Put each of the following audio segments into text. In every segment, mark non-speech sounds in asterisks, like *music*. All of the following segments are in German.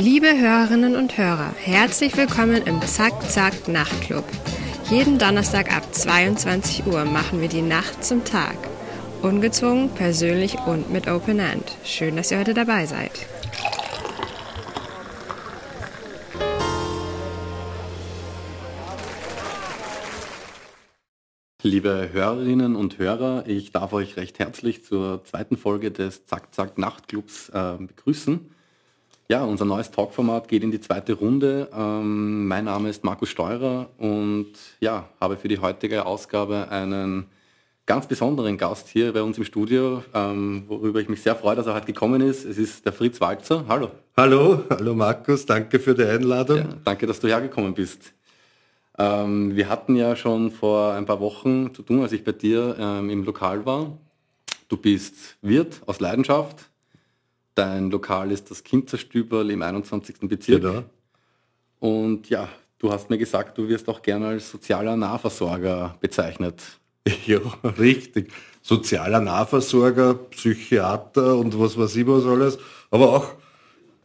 Liebe Hörerinnen und Hörer, herzlich willkommen im Zack Zack Nachtclub. Jeden Donnerstag ab 22 Uhr machen wir die Nacht zum Tag. Ungezwungen, persönlich und mit Open End. Schön, dass ihr heute dabei seid. Liebe Hörerinnen und Hörer, ich darf euch recht herzlich zur zweiten Folge des Zack Zack Nachtclubs äh, begrüßen. Ja, unser neues Talkformat geht in die zweite Runde. Ähm, mein Name ist Markus Steurer und ja, habe für die heutige Ausgabe einen ganz besonderen Gast hier bei uns im Studio, ähm, worüber ich mich sehr freue, dass er heute gekommen ist. Es ist der Fritz Walzer. Hallo. Hallo, hallo Markus, danke für die Einladung. Ja, danke, dass du hergekommen bist. Ähm, wir hatten ja schon vor ein paar Wochen zu tun, als ich bei dir ähm, im Lokal war. Du bist Wirt aus Leidenschaft, Dein Lokal ist das Kinzerstüberl im 21. Bezirk. Genau. Und ja, du hast mir gesagt, du wirst auch gerne als sozialer Nahversorger bezeichnet. *laughs* Ja, richtig. Sozialer Nahversorger, Psychiater und was weiß ich was alles. Aber auch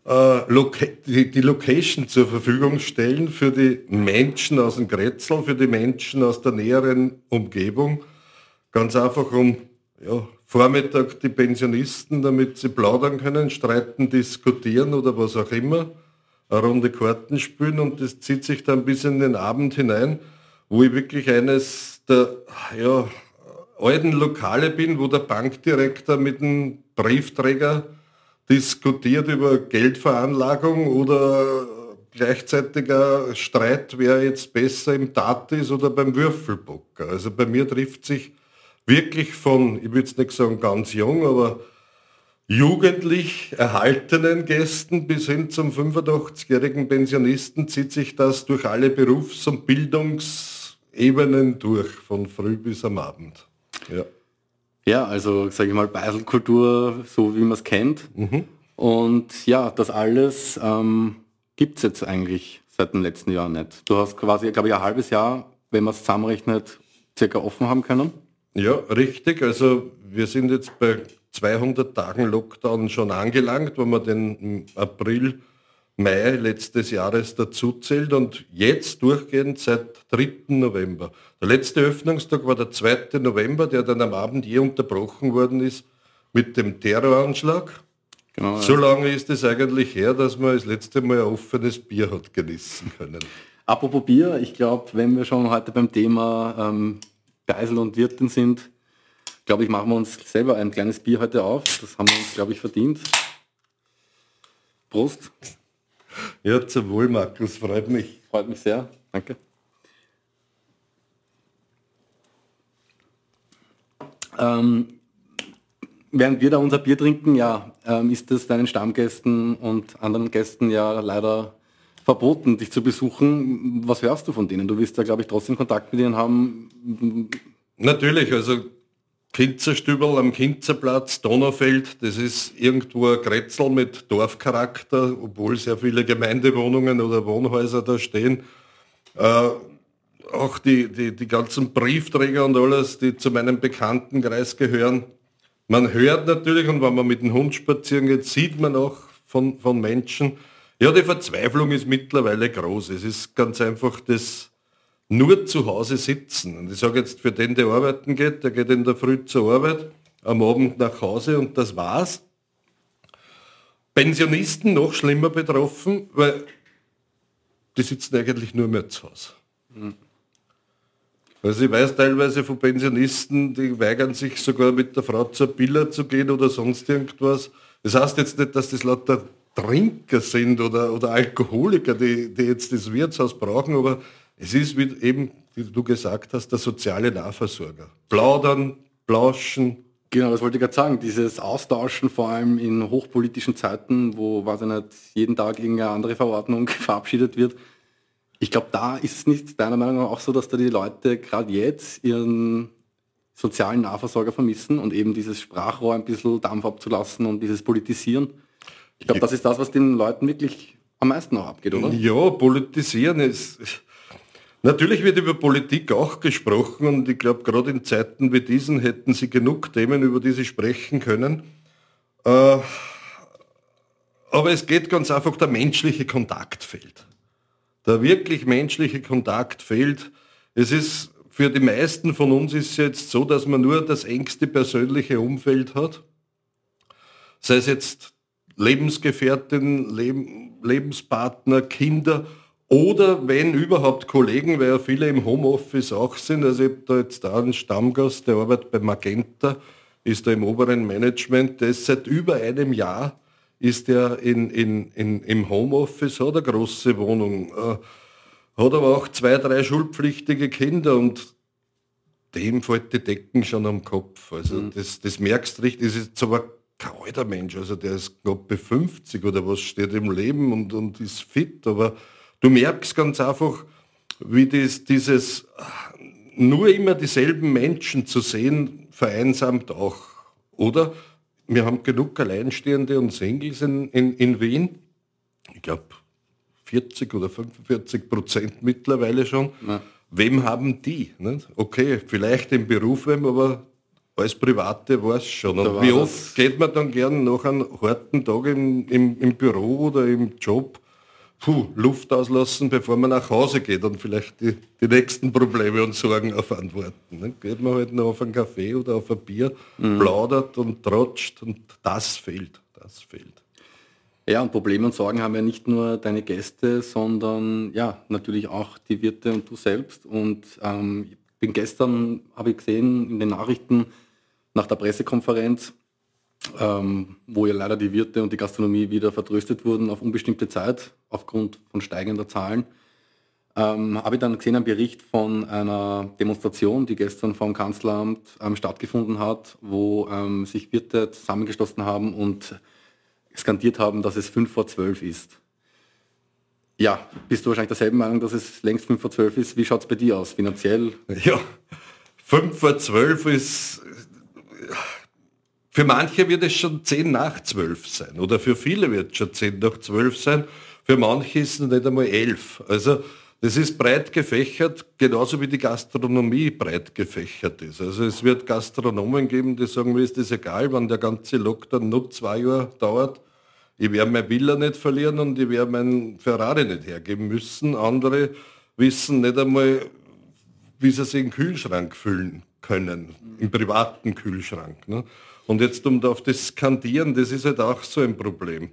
die, die, Location zur Verfügung stellen für die Menschen aus dem Grätzl, für die Menschen aus der näheren Umgebung. Ganz einfach, um ja, Vormittag die Pensionisten, damit sie plaudern können, streiten, diskutieren oder was auch immer, eine Runde Karten spielen und das zieht sich dann bis in den Abend hinein, wo ich wirklich eines der ja, alten Lokale bin, wo der Bankdirektor mit dem Briefträger diskutiert über Geldveranlagung oder gleichzeitiger Streit, wer jetzt besser im Tat ist oder beim Würfelbocker. Also bei mir trifft sich wirklich von, ich würde jetzt nicht sagen ganz jung, aber jugendlich erhaltenen Gästen bis hin zum 85-jährigen Pensionisten zieht sich das durch alle Berufs- und Bildungsebenen durch, von früh bis am Abend. Ja, ja also sage ich mal Beiselkultur, so wie man es kennt. Mhm. Und ja, das alles ähm, gibt es jetzt eigentlich seit dem letzten Jahr nicht. Du hast quasi, glaube ich, ein halbes Jahr, wenn man es zusammenrechnet, circa offen haben können. Ja, richtig. Also wir sind jetzt bei 200 Tagen Lockdown schon angelangt, wenn man den April, Mai letztes Jahres dazu zählt und jetzt durchgehend seit 3. November. Der letzte Öffnungstag war der 2. November, der dann am Abend je unterbrochen worden ist mit dem Terroranschlag. Genau, so lange ist es eigentlich her, dass man das letzte Mal ein offenes Bier hat genießen können. Apropos Bier, ich glaube, wenn wir schon heute beim Thema ähm, Geisel und Wirtin sind, glaube ich, machen wir uns selber ein kleines Bier heute auf. Das haben wir uns, glaube ich, verdient. Prost. Ja, zum Wohl, Markus, freut mich. Freut mich sehr, danke. Ähm, während wir da unser Bier trinken, ja, ähm, ist es deinen Stammgästen und anderen Gästen ja leider verboten, dich zu besuchen. Was hörst du von denen? Du wirst da, glaube ich, trotzdem Kontakt mit ihnen haben. Natürlich, also Kinzerstübel am Kinzerplatz, Donaufeld, das ist irgendwo ein Kretzel mit Dorfcharakter, obwohl sehr viele Gemeindewohnungen oder Wohnhäuser da stehen. Äh, auch die, die, die ganzen Briefträger und alles, die zu meinem Bekanntenkreis gehören. Man hört natürlich, und wenn man mit dem Hund spazieren geht, sieht man auch von, von Menschen, ja, die Verzweiflung ist mittlerweile groß. Es ist ganz einfach das nur zu Hause sitzen. Und ich sage jetzt für den, der arbeiten geht, der geht in der Früh zur Arbeit, am Abend nach Hause und das war's. Pensionisten noch schlimmer betroffen, weil die sitzen eigentlich nur mehr zu Hause. Mhm. Also ich weiß teilweise von Pensionisten, die weigern sich sogar mit der Frau zur Billa zu gehen oder sonst irgendwas. Das heißt jetzt nicht, dass das lauter Trinker sind oder, oder Alkoholiker, die, die jetzt das Wirtshaus brauchen, aber es ist wie eben, wie du gesagt hast, der soziale Nahversorger. Plaudern, plauschen. Genau, das wollte ich gerade sagen. Dieses Austauschen, vor allem in hochpolitischen Zeiten, wo, weiß ich nicht, jeden Tag irgendeine andere Verordnung *laughs* verabschiedet wird. Ich glaube, da ist es nicht deiner Meinung nach auch so, dass da die Leute gerade jetzt ihren sozialen Nahversorger vermissen und eben dieses Sprachrohr ein bisschen Dampf abzulassen und dieses Politisieren? Ich glaube, das ist das, was den Leuten wirklich am meisten auch abgeht, oder? Ja, politisieren ist. Natürlich wird über Politik auch gesprochen und ich glaube, gerade in Zeiten wie diesen hätten Sie genug Themen, über die Sie sprechen können. Äh, aber es geht ganz einfach, der menschliche Kontakt fehlt. Der wirklich menschliche Kontakt fehlt. Es ist für die meisten von uns ist es jetzt so, dass man nur das engste persönliche Umfeld hat. Sei es jetzt Lebensgefährtin, Leben, Lebenspartner, Kinder oder wenn überhaupt Kollegen, weil ja viele im Homeoffice auch sind. Also ich habe da jetzt da einen Stammgast, der arbeitet bei Magenta, ist da im oberen Management, der ist seit über einem Jahr ist er in, in, in, im Homeoffice, hat eine große Wohnung, äh, hat aber auch zwei, drei schulpflichtige Kinder und dem fällt die Decken schon am Kopf. Also mhm. das, das merkst du richtig, das ist jetzt aber kein alter Mensch, also der ist glaube bei 50 oder was steht im Leben und, und ist fit, aber du merkst ganz einfach, wie das, dieses nur immer dieselben Menschen zu sehen, vereinsamt auch. Oder wir haben genug Alleinstehende und Singles in, in, in Wien. Ich glaube 40 oder 45 Prozent mittlerweile schon. Ja. Wem haben die? Nicht? Okay, vielleicht im Beruf wem, aber als Private war es schon. Und wie oft geht man dann gern nach einem harten Tag im, im, im Büro oder im Job puh, Luft auslassen, bevor man nach Hause geht und vielleicht die, die nächsten Probleme und Sorgen auf antworten. Dann geht man halt noch auf einen Kaffee oder auf ein Bier, mhm. plaudert und trotscht und das fehlt. Das fehlt. Ja, und Probleme und Sorgen haben ja nicht nur deine Gäste, sondern ja, natürlich auch die Wirte und du selbst. Und ähm, ich bin gestern, habe ich gesehen in den Nachrichten nach der Pressekonferenz, ähm, wo ja leider die Wirte und die Gastronomie wieder vertröstet wurden auf unbestimmte Zeit aufgrund von steigender Zahlen, ähm, habe ich dann gesehen einen Bericht von einer Demonstration, die gestern vom Kanzleramt ähm, stattgefunden hat, wo ähm, sich Wirte zusammengeschlossen haben und skandiert haben, dass es 5 vor 12 ist. Ja, bist du wahrscheinlich derselben Meinung, dass es längst 5 vor 12 ist. Wie schaut es bei dir aus, finanziell? Ja, 5 vor 12 ist für manche wird es schon 10 nach 12 sein oder für viele wird es schon 10 nach 12 sein. Für manche ist es nicht einmal 11. Also das ist breit gefächert, genauso wie die Gastronomie breit gefächert ist. Also es wird Gastronomen geben, die sagen, mir ist das egal, wenn der ganze Lockdown nur zwei Jahre dauert. Ich werde mein Villa nicht verlieren und ich werde mein Ferrari nicht hergeben müssen. Andere wissen nicht einmal, wie sie sich den Kühlschrank füllen können, im privaten Kühlschrank. Ne? Und jetzt um auf das Skandieren, das ist halt auch so ein Problem.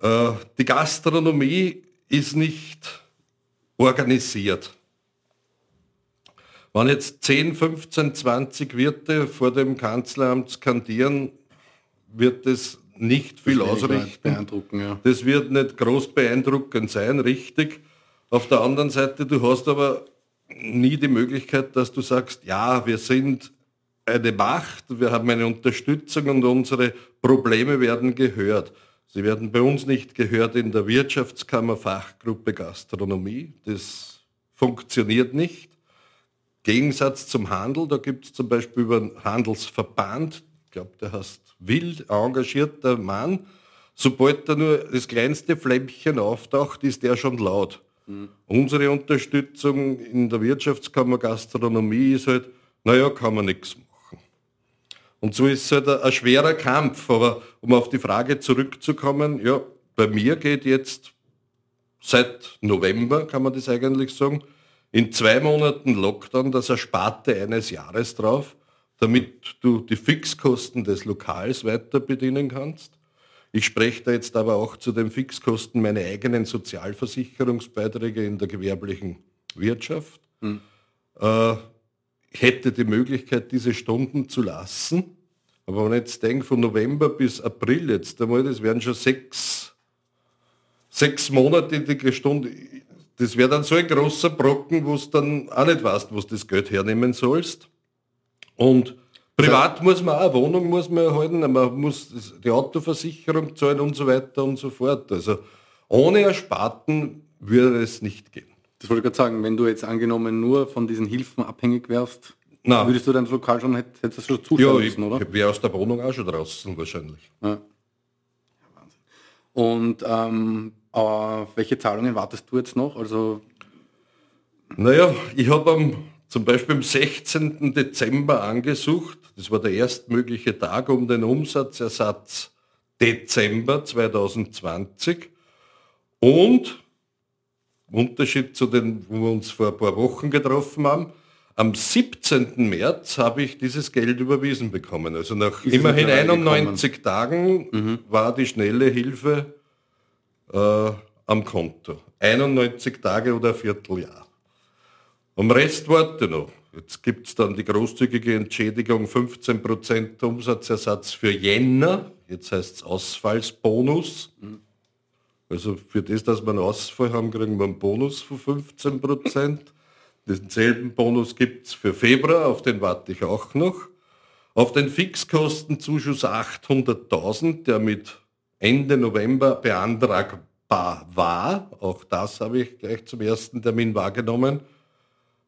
Äh, die Gastronomie ist nicht organisiert. Wenn jetzt 10, 15, 20 Wirte vor dem Kanzleramt skandieren, wird das nicht viel das ausrichten. Ja. Das wird nicht groß beeindruckend sein, richtig. Auf der anderen Seite, du hast aber nie die Möglichkeit, dass du sagst, ja, wir sind eine Macht, wir haben eine Unterstützung und unsere Probleme werden gehört. Sie werden bei uns nicht gehört in der Wirtschaftskammer Fachgruppe Gastronomie. Das funktioniert nicht. Gegensatz zum Handel, da gibt es zum Beispiel über einen Handelsverband, ich glaube, der heißt Wild, engagierter Mann. Sobald da nur das kleinste Flämmchen auftaucht, ist der schon laut. Mhm. Unsere Unterstützung in der Wirtschaftskammer Gastronomie ist halt, naja, kann man nichts machen. Und so ist es halt ein, schwerer Kampf. Aber um auf die Frage zurückzukommen, ja, bei mir geht jetzt seit November, kann man das eigentlich sagen, in zwei Monaten Lockdown das Ersparte eines Jahres drauf, damit du die Fixkosten des Lokals weiter bedienen kannst. Ich spreche da jetzt aber auch zu den Fixkosten meine eigenen Sozialversicherungsbeiträge in der gewerblichen Wirtschaft. Hm. Äh, hätte die Möglichkeit, diese Stunden zu lassen. Aber wenn ich jetzt denke, von November bis April jetzt einmal, das wären schon sechs, sechs Monate die Stunde. Das wäre dann so ein großer Brocken, wo du dann auch nicht weißt, wo du das Geld hernehmen sollst. Und privat muss man auch, eine Wohnung muss man erhalten, man muss die Autoversicherung zahlen und so weiter und so fort. Also ohne Ersparten würde es nicht gehen. Das wollte ich gerade sagen, wenn du jetzt angenommen nur von diesen Hilfen abhängig wärst, Nein. würdest du dein Lokal schon, hättest du schon zuschauen ja, müssen, oder? Ich wäre aus der Wohnung auch schon draußen wahrscheinlich. Ja. Und ähm, welche Zahlungen wartest du jetzt noch? Also Naja, ich habe zum Beispiel am 16. Dezember angesucht, das war der erstmögliche Tag um den Umsatzersatz Dezember 2020 und Unterschied zu den, wo wir uns vor ein paar Wochen getroffen haben, am 17. März habe ich dieses Geld überwiesen bekommen. Also nach Ist immerhin 91 gekommen? Tagen mhm. war die schnelle Hilfe äh, am Konto. 91 Tage oder ein Vierteljahr. Am Rest warte noch. Jetzt gibt es dann die großzügige Entschädigung 15% Umsatzersatz für Jänner. Jetzt heißt es Ausfallsbonus. Mhm. Also für das, dass wir einen Ausfall haben, kriegen wir einen Bonus von 15%. Denselben Bonus gibt es für Februar, auf den warte ich auch noch. Auf den Fixkostenzuschuss 800.000, der mit Ende November beantragbar war, auch das habe ich gleich zum ersten Termin wahrgenommen,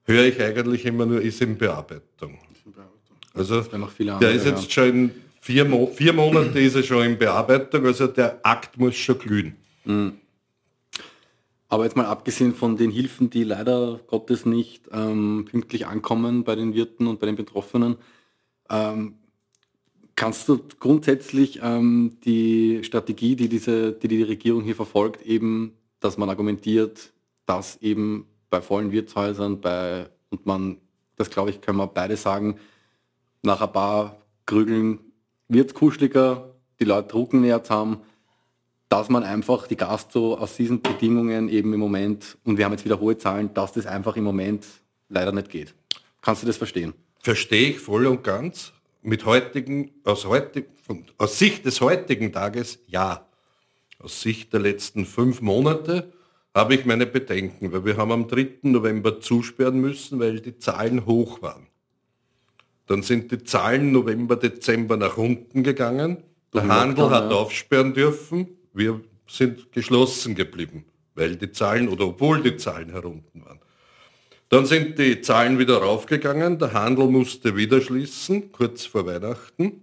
höre ich eigentlich immer nur, ist in Bearbeitung. Also der ist jetzt schon in vier, Mo vier Monate ist er schon in Bearbeitung, also der Akt muss schon glühen. Mhm. Aber jetzt mal abgesehen von den Hilfen, die leider Gottes nicht ähm, pünktlich ankommen bei den Wirten und bei den Betroffenen, ähm, kannst du grundsätzlich ähm, die Strategie, die, diese, die die Regierung hier verfolgt, eben, dass man argumentiert, dass eben bei vollen Wirtshäusern, bei, und man, das glaube ich, können wir beide sagen, nach ein paar Krügeln wird es kuscheliger, die Leute drucken näher zusammen, dass man einfach die Gastro aus diesen Bedingungen eben im Moment, und wir haben jetzt wieder hohe Zahlen, dass das einfach im Moment leider nicht geht. Kannst du das verstehen? Verstehe ich voll und ganz. Mit heutigen, aus, heutig, aus Sicht des heutigen Tages ja. Aus Sicht der letzten fünf Monate habe ich meine Bedenken, weil wir haben am 3. November zusperren müssen, weil die Zahlen hoch waren. Dann sind die Zahlen November, Dezember nach unten gegangen. Der Handel hat aufsperren dürfen. Wir sind geschlossen geblieben, weil die Zahlen oder obwohl die Zahlen herunten waren. Dann sind die Zahlen wieder raufgegangen, der Handel musste wieder schließen, kurz vor Weihnachten.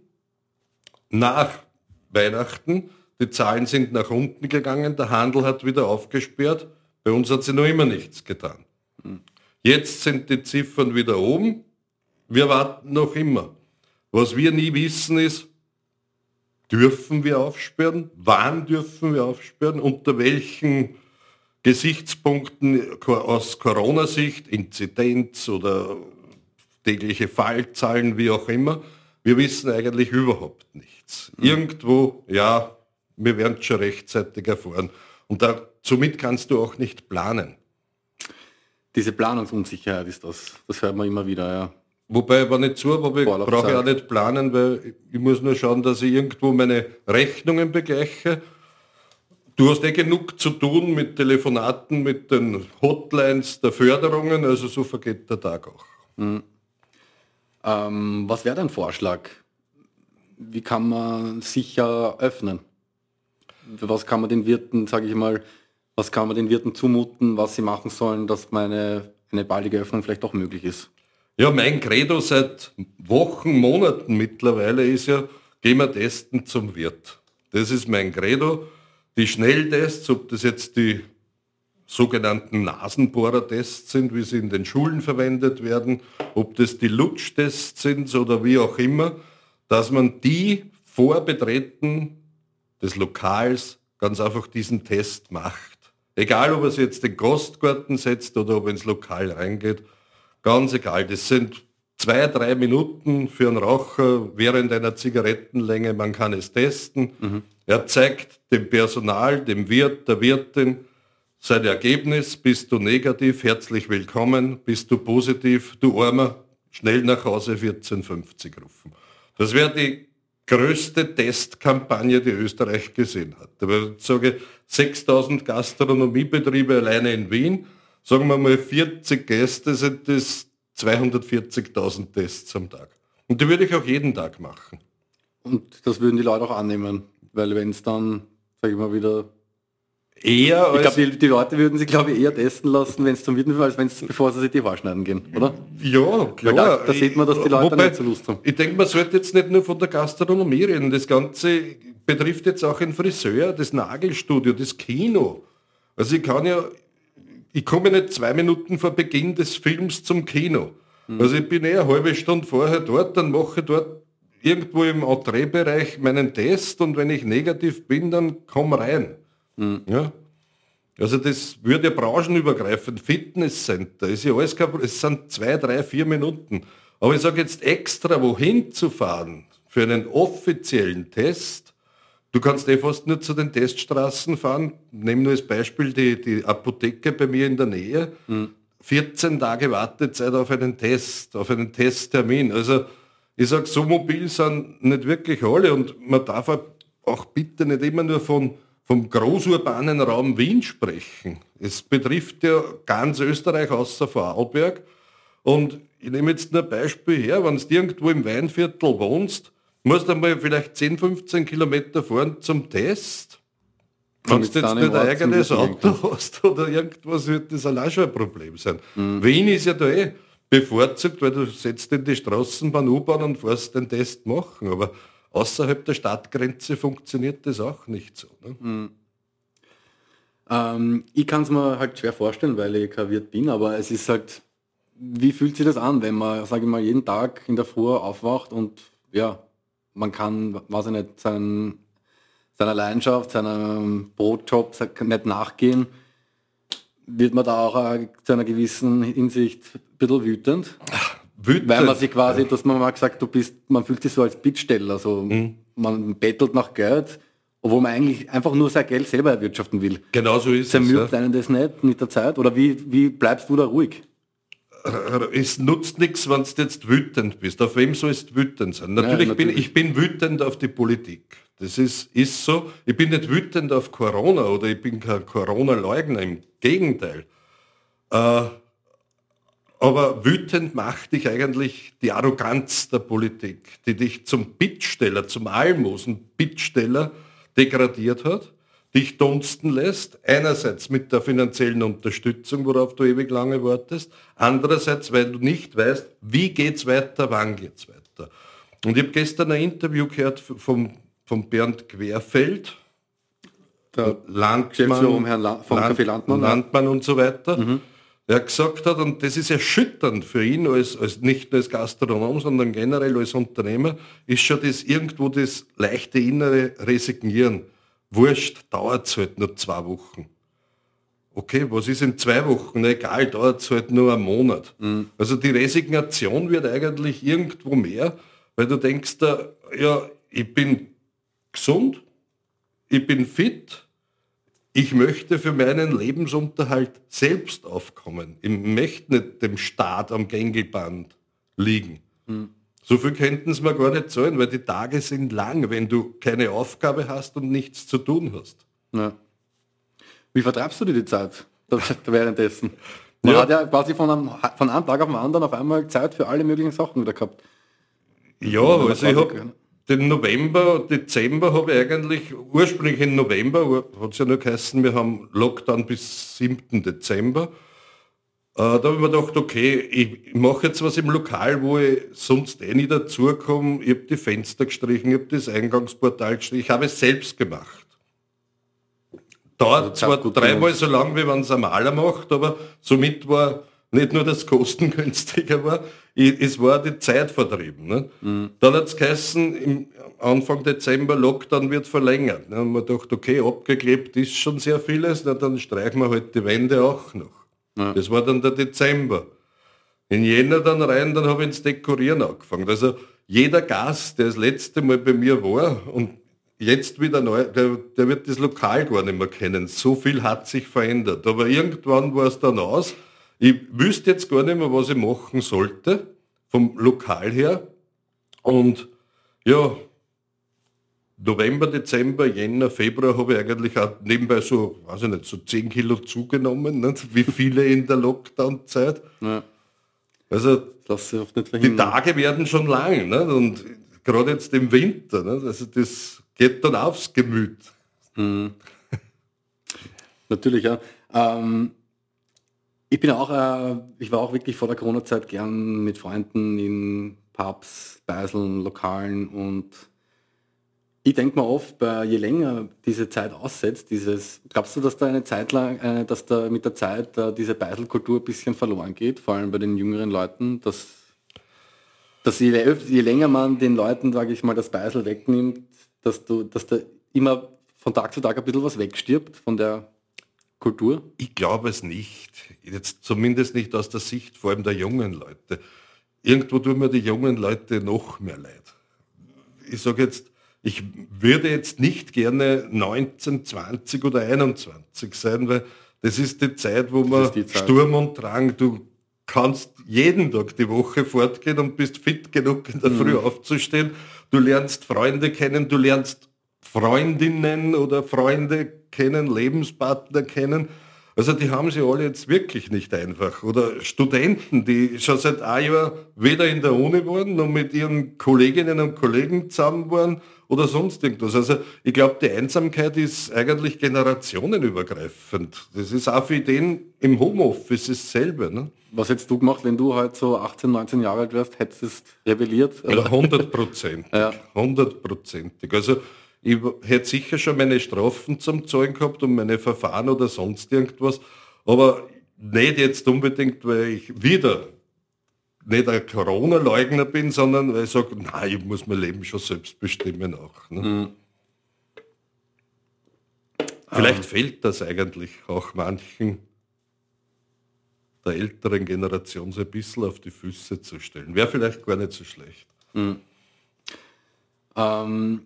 Nach Weihnachten, die Zahlen sind nach unten gegangen, der Handel hat wieder aufgesperrt, bei uns hat sie noch immer nichts getan. Jetzt sind die Ziffern wieder oben, wir warten noch immer. Was wir nie wissen ist, dürfen wir aufsperren? Wann dürfen wir aufsperren? Unter welchen Gesichtspunkten aus Corona-Sicht, Inzidenz oder tägliche Fallzahlen, wie auch immer? Wir wissen eigentlich überhaupt nichts. Mhm. Irgendwo, ja, wir werden schon rechtzeitig erfahren. Und da, somit kannst du auch nicht planen. Diese Planungsunsicherheit ist das, das hört man immer wieder, ja. Wobei, wenn ich zu brauche ich auch nicht planen, weil ich muss nur schauen, dass ich irgendwo meine Rechnungen begleiche. Du hast eh genug zu tun mit Telefonaten, mit den Hotlines der Förderungen, also so vergeht der Tag auch. Mhm. Ähm, was wäre dein Vorschlag? Wie kann man sicher öffnen? Was kann man den Wirten, sage ich mal, was kann man den Wirten zumuten, was sie machen sollen, dass meine eine baldige Öffnung vielleicht auch möglich ist? Ja, mein Credo seit Wochen, Monaten mittlerweile ist ja, gehen wir testen zum Wirt. Das ist mein Credo. Die Schnelltests, ob das jetzt die sogenannten Nasenbohrertests sind, wie sie in den Schulen verwendet werden, ob das die Lutschtests sind oder wie auch immer, dass man die vor Betreten des Lokals ganz einfach diesen Test macht. Egal, ob er es jetzt den Gastgarten setzt oder ob er ins Lokal reingeht, Ganz egal, das sind zwei, drei Minuten für einen Raucher während einer Zigarettenlänge, man kann es testen. Mhm. Er zeigt dem Personal, dem Wirt, der Wirtin sein Ergebnis, bist du negativ, herzlich willkommen, bist du positiv, du Armer, schnell nach Hause 1450 rufen. Das wäre die größte Testkampagne, die Österreich gesehen hat. Ich sage 6000 Gastronomiebetriebe alleine in Wien, sagen wir mal 40 Gäste, sind das 240.000 Tests am Tag. Und die würde ich auch jeden Tag machen. Und das würden die Leute auch annehmen, weil wenn es dann, sage ich mal, wieder Eher ich glaube, die, die, Leute würden sich, glaube ich, eher testen lassen, wenn es zum Wirten als wenn es, bevor sie sich die schneiden gehen, oder? Ja, klar. Da, da, sieht man, dass die Leute Wobei, nicht so Lust haben. Ich denke, man sollte jetzt nicht nur von der Gastronomie reden. Das Ganze betrifft jetzt auch den Friseur, das Nagelstudio, das Kino. Also ich kann ja ich komme nicht zwei Minuten vor Beginn des Films zum Kino. Mhm. Also ich bin eh eine halbe Stunde vorher dort, dann mache ich dort irgendwo im Entreebereich meinen Test und wenn ich negativ bin, dann komm rein. Mhm. Ja? Also das würde branchenübergreifend, Fitnesscenter, ist ja alles kein, es sind zwei, drei, vier Minuten. Aber ich sage jetzt extra, wohin zu fahren für einen offiziellen Test, du kannst eh fast nur zu den Teststraßen fahren. Nehmen nur als Beispiel die, die Apotheke bei mir in der Nähe. Mhm. 14 Tage Wartezeit auf einen Test, auf einen Testtermin. Also ich sage, so mobil sind nicht wirklich alle und man darf auch bitte nicht immer nur von, vom großurbanen Raum Wien sprechen. Es betrifft ja ganz Österreich außer Vorarlberg. Und ich nehme jetzt nur ein Beispiel her, wenn du irgendwo im Weinviertel wohnst, musst du einmal vielleicht 10, 15 Kilometer fahren zum Test. Wenn du jetzt nicht ein eigenes Auto hast oder irgendwas, wird das auch schon ein Problem sein. Mhm. Wien ist ja da eh bevorzugt, weil du setzt in die Straßenbahn, U-Bahn und fährst den Test machen. Aber außerhalb der Stadtgrenze funktioniert das auch nicht so. Ne? Mhm. Ähm, ich kann es mir halt schwer vorstellen, weil ich kein Wirt bin, aber es ist halt, wie fühlt sich das an, wenn man, sage ich mal, jeden Tag in der Früh aufwacht und ja, man kann, weiß ich nicht, sein, seiner Leidenschaft, seinem Brotjob nicht nachgehen wird man da auch äh, zu einer gewissen Hinsicht ein bisschen wütend. Ach, wütend. Weil man sich quasi, dass man mal gesagt, du bist, man fühlt sich so als Bittsteller, so mhm. man bettelt nach Geld, obwohl man eigentlich einfach nur sein Geld selber erwirtschaften will. Genau so ist Zermürbt es. Ja. einen das nicht mit der Zeit? Oder wie, wie bleibst du da ruhig? Es nutzt nichts, wenn du jetzt wütend bist. Auf wem sollst du wütend sein? Natürlich, ja, natürlich. Bin, ich bin wütend auf die Politik. Das ist, ist so. Ich bin nicht wütend auf Corona oder ich bin kein Corona-Leugner, im Gegenteil. Äh, aber wütend macht dich eigentlich die Arroganz der Politik, die dich zum Bittsteller, zum Almosen-Bittsteller degradiert hat, dich dunsten lässt, einerseits mit der finanziellen Unterstützung, worauf du ewig lange wartest, andererseits, weil du nicht weißt, wie geht's weiter, wann geht's weiter. Und ich habe gestern ein Interview gehört vom von Bernd Querfeld, der Landmann, Herrn La vom Land, Landmann, Landmann und so weiter, mhm. der gesagt hat, und das ist erschütternd für ihn, als, als nicht nur als Gastronom, sondern generell als Unternehmer, ist schon das irgendwo das leichte innere Resignieren. Wurscht, dauert es halt nur zwei Wochen. Okay, was ist in zwei Wochen? Na egal, dauert es halt nur einen Monat. Mhm. Also die Resignation wird eigentlich irgendwo mehr, weil du denkst, da, ja, ich bin gesund, ich bin fit, ich möchte für meinen Lebensunterhalt selbst aufkommen. Ich möchte nicht dem Staat am Gängelband liegen. Hm. So viel könnten sie mir gar nicht zahlen, weil die Tage sind lang, wenn du keine Aufgabe hast und nichts zu tun hast. Ja. Wie vertreibst du dir die Zeit *laughs* währenddessen? Man ja. hat ja quasi von einem, von einem Tag auf den anderen auf einmal Zeit für alle möglichen Sachen wieder gehabt. Ja, also ich habe den November, Dezember habe ich eigentlich, ursprünglich im November, hat es ja nur geheißen, wir haben Lockdown bis 7. Dezember. Äh, da habe ich mir gedacht, okay, ich mache jetzt was im Lokal, wo ich sonst eh nicht dazukomme. Ich habe die Fenster gestrichen, ich habe das Eingangsportal gestrichen, ich habe es selbst gemacht. Dauert also zwar dreimal so lang, wie man es am Maler macht, aber somit war nicht nur das kostengünstiger war, es war die Zeit vertrieben. Ne? Mhm. Dann hat es geheißen, im Anfang Dezember Lockdown wird verlängert. Dann haben wir gedacht, okay, abgeklebt ist schon sehr vieles, na, dann streichen wir halt die Wände auch noch. Ja. Das war dann der Dezember. In Jänner dann rein, dann habe ich ins Dekorieren angefangen. Also jeder Gast, der das letzte Mal bei mir war und jetzt wieder neu, der, der wird das Lokal gar nicht mehr kennen. So viel hat sich verändert. Aber irgendwann war es dann aus ich wüsste jetzt gar nicht mehr, was ich machen sollte, vom Lokal her. Und ja, November, Dezember, Jänner, Februar habe ich eigentlich auch nebenbei so, weiß ich nicht, so 10 Kilo zugenommen, nicht? *laughs* wie viele in der Lockdown-Zeit. Ja. Also die Tage werden schon lang nicht? und gerade jetzt im Winter, nicht? also das geht dann aufs Gemüt. Mhm. Natürlich, ja. Ähm, ich bin auch, äh, ich war auch wirklich vor der Corona-Zeit gern mit Freunden in Pubs, Beiseln, Lokalen und Ich denke mal oft, je länger diese Zeit aussetzt, dieses, glaubst du, dass da eine Zeit lang, äh, dass da mit der Zeit äh, diese Beiselkultur ein bisschen verloren geht, vor allem bei den jüngeren Leuten, dass, dass je, je länger man den Leuten, sage ich mal, das Beisel wegnimmt, dass du, dass da immer von Tag zu Tag ein bisschen was wegstirbt von der Kultur? Ich glaube es nicht. Jetzt zumindest nicht aus der Sicht vor allem der jungen Leute. Irgendwo tun mir die jungen Leute noch mehr leid. Ich sage jetzt, ich würde jetzt nicht gerne 19, 20 oder 21 sein, weil das ist die Zeit, wo man Sturm und Drang, du kannst jeden Tag die Woche fortgehen und bist fit genug in der mhm. Früh aufzustehen. Du lernst Freunde kennen, du lernst Freundinnen oder Freunde kennen, Lebenspartner kennen. Also die haben sie alle jetzt wirklich nicht einfach. Oder Studenten, die schon seit einem Jahr weder in der Uni waren, noch mit ihren Kolleginnen und Kollegen zusammen waren oder sonst irgendwas. Also ich glaube, die Einsamkeit ist eigentlich generationenübergreifend. Das ist auch für den im Homeoffice dasselbe. Ne? Was hättest du gemacht, wenn du halt so 18, 19 Jahre alt wärst, hättest du rebelliert? Ja, 100 Prozent. *laughs* ja. 100 Prozentig. Also ich hätte sicher schon meine Strafen zum Zahlen gehabt und meine Verfahren oder sonst irgendwas. Aber nicht jetzt unbedingt, weil ich wieder nicht ein Corona-Leugner bin, sondern weil ich sage, nein, ich muss mein Leben schon selbst bestimmen auch. Ne? Mhm. Vielleicht ähm. fehlt das eigentlich auch manchen der älteren Generation so ein bisschen auf die Füße zu stellen. Wäre vielleicht gar nicht so schlecht. Mhm. Ähm,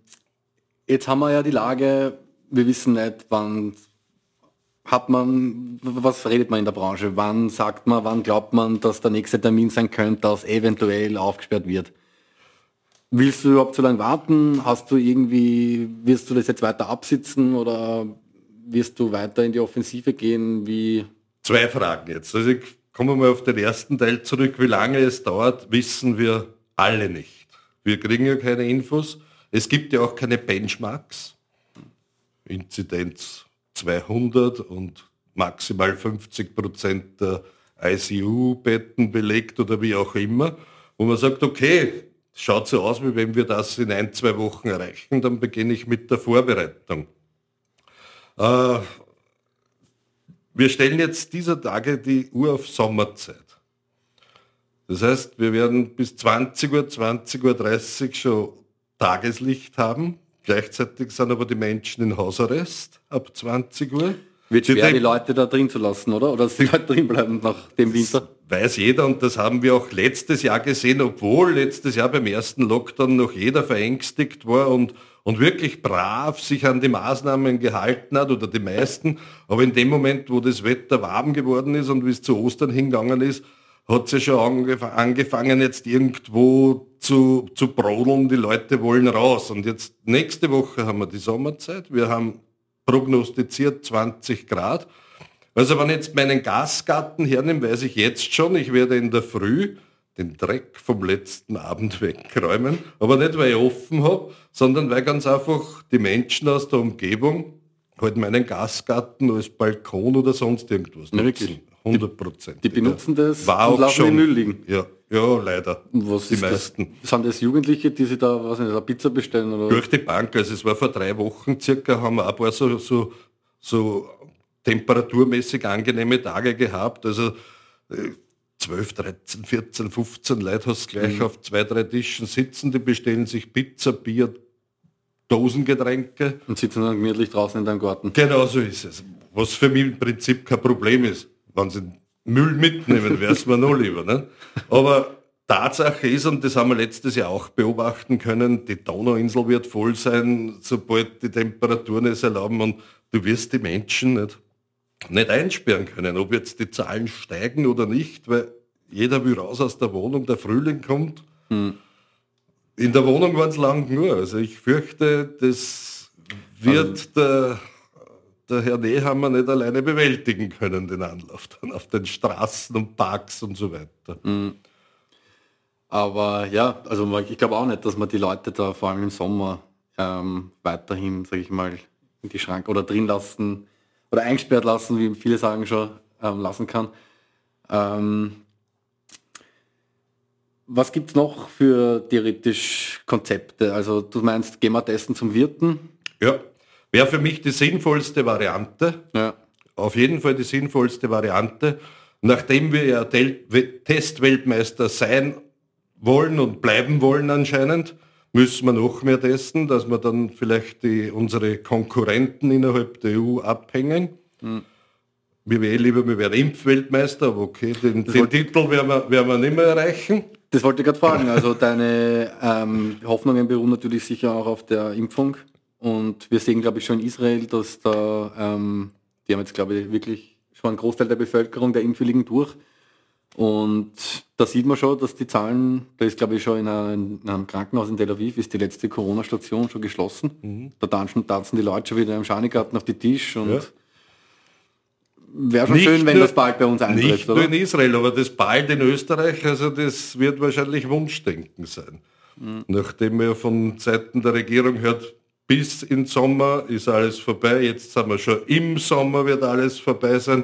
jetzt haben wir ja die Lage, wir wissen nicht, wann hat man, was redet man in der Branche? Wann sagt man, wann glaubt man, dass der nächste Termin sein könnte, dass eventuell aufgesperrt wird? Willst du überhaupt so lange warten? Hast du irgendwie, wirst du das jetzt weiter absitzen oder wirst du weiter in die Offensive gehen? Wie? Zwei Fragen jetzt. Also ich komme mal auf den ersten Teil zurück. Wie lange es dauert, wissen wir alle nicht. Wir kriegen ja keine Infos. Es gibt ja auch keine Benchmarks. Inzidenz 200 und maximal 50 Prozent der ICU-Betten belegt oder wie auch immer, wo man sagt, okay, schaut so aus, wie wenn wir das in ein, zwei Wochen erreichen, dann beginne ich mit der Vorbereitung. Äh, wir stellen jetzt dieser Tage die Uhr auf Sommerzeit. Das heißt, wir werden bis 20 Uhr, 20 Uhr 30 schon Tageslicht haben. Gleichzeitig sind aber die Menschen in Hausarrest ab 20 Uhr. Wird schwer, die Leute da drin zu lassen, oder? Oder dass die Leute drin bleiben nach dem Winter? Weiß jeder und das haben wir auch letztes Jahr gesehen, obwohl letztes Jahr beim ersten Lockdown noch jeder verängstigt war und, und wirklich brav sich an die Maßnahmen gehalten hat oder die meisten. Aber in dem Moment, wo das Wetter warm geworden ist und wie es zu Ostern hingegangen ist, hat es ja schon angefangen, jetzt irgendwo zu, zu brodeln, die Leute wollen raus. Und jetzt nächste Woche haben wir die Sommerzeit, wir haben prognostiziert 20 Grad. Also wenn ich jetzt meinen Gasgarten hernehme, weiß ich jetzt schon, ich werde in der Früh den Dreck vom letzten Abend wegräumen. Aber nicht, weil ich offen habe, sondern weil ganz einfach die Menschen aus der Umgebung halt meinen Gasgarten als Balkon oder sonst irgendwas nutzen. 100 Prozent. Die benutzen das War und lassen schon, Müll liegen. Ja, ja leider. Was die meisten. Das? Sind das Jugendliche, die sich da was nicht, eine Pizza bestellen? Oder? Durch die Bank. Also es war vor drei Wochen circa, haben wir ein paar so, so, so temperaturmäßig angenehme Tage gehabt. Also 12, 13, 14, 15 Leute hast du gleich mhm. auf zwei, drei Tischen sitzen, die bestellen sich Pizza, Bier, Dosengetränke. Und sitzen dann gemütlich draußen in deinem Garten. Genau so ist es. Was für mich im Prinzip kein Problem ist wenn sie Müll mitnehmen, wäre es *laughs* mir noch lieber. Ne? Aber Tatsache ist, und das haben wir letztes Jahr auch beobachten können, die Donauinsel wird voll sein, sobald die Temperaturen es erlauben und du wirst die Menschen nicht, nicht einsperren können, ob jetzt die Zahlen steigen oder nicht, weil jeder will raus aus der Wohnung, der Frühling kommt. Hm. In der Wohnung waren es lang nur. Also ich fürchte, das wird also, der der Herr Nehammer nicht alleine bewältigen können, den Anlauf dann auf den Straßen und Parks und so weiter. Mhm. Aber ja, also ich glaube auch nicht, dass man die Leute da vor allem im Sommer ähm, weiterhin, sage ich mal, in die Schrank oder drin lassen oder eingesperrt lassen, wie viele sagen schon, ähm, lassen kann. Ähm, Was gibt es noch für theoretisch Konzepte? Also du meinst, gehen wir testen zum Wirten? Ja, wäre für mich die sinnvollste Variante. Ja. Auf jeden Fall die sinnvollste Variante. Nachdem wir ja Testweltmeister sein wollen und bleiben wollen anscheinend, müssen wir noch mehr testen, dass wir dann vielleicht die, unsere Konkurrenten innerhalb der EU abhängen. Mhm. Wir wären lieber, wir wären Impfweltmeister, aber okay, den, den Titel werden wir, werden wir nicht mehr erreichen. Das wollte ich gerade fragen. Also deine ähm, Hoffnungen beruhen natürlich sicher auch auf der Impfung. Und wir sehen, glaube ich, schon in Israel, dass da, ähm, die haben jetzt, glaube ich, wirklich schon einen Großteil der Bevölkerung der Impfwilligen durch. Und da sieht man schon, dass die Zahlen, da ist glaube ich schon in einem, in einem Krankenhaus in Tel Aviv, ist die letzte Corona-Station schon geschlossen. Mhm. Da tanzen, tanzen die Leute schon wieder im Schanigarten auf die Tisch und ja. wäre schon nicht schön, wenn nur, das bald bei uns eintritt. Nicht oder? nur in Israel, aber das bald in Österreich, also das wird wahrscheinlich Wunschdenken sein. Mhm. Nachdem wir von Seiten der Regierung hört, bis in Sommer ist alles vorbei, jetzt sind wir schon im Sommer, wird alles vorbei sein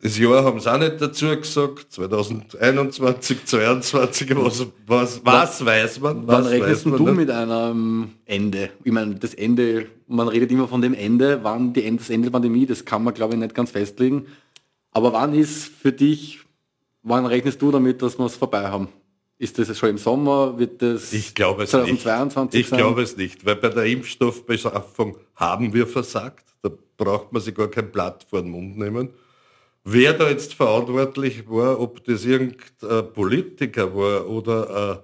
das Jahr haben sie auch nicht dazu gesagt, 2021, 2022, was, was, was weiß man? Was Wann rechnest du nicht? mit einem Ende? Ich meine, das Ende, man redet immer von dem Ende, wann die, das Ende der Pandemie, das kann man glaube ich nicht ganz festlegen. Aber wann ist für dich, wann rechnest du damit, dass wir es vorbei haben? Ist das schon im Sommer? Wird das ich glaube es 2022 nicht. Ich sein? glaube es nicht, weil bei der Impfstoffbeschaffung haben wir versagt. Da braucht man sich gar kein Blatt vor den Mund nehmen wer da jetzt verantwortlich war, ob das irgendein Politiker war oder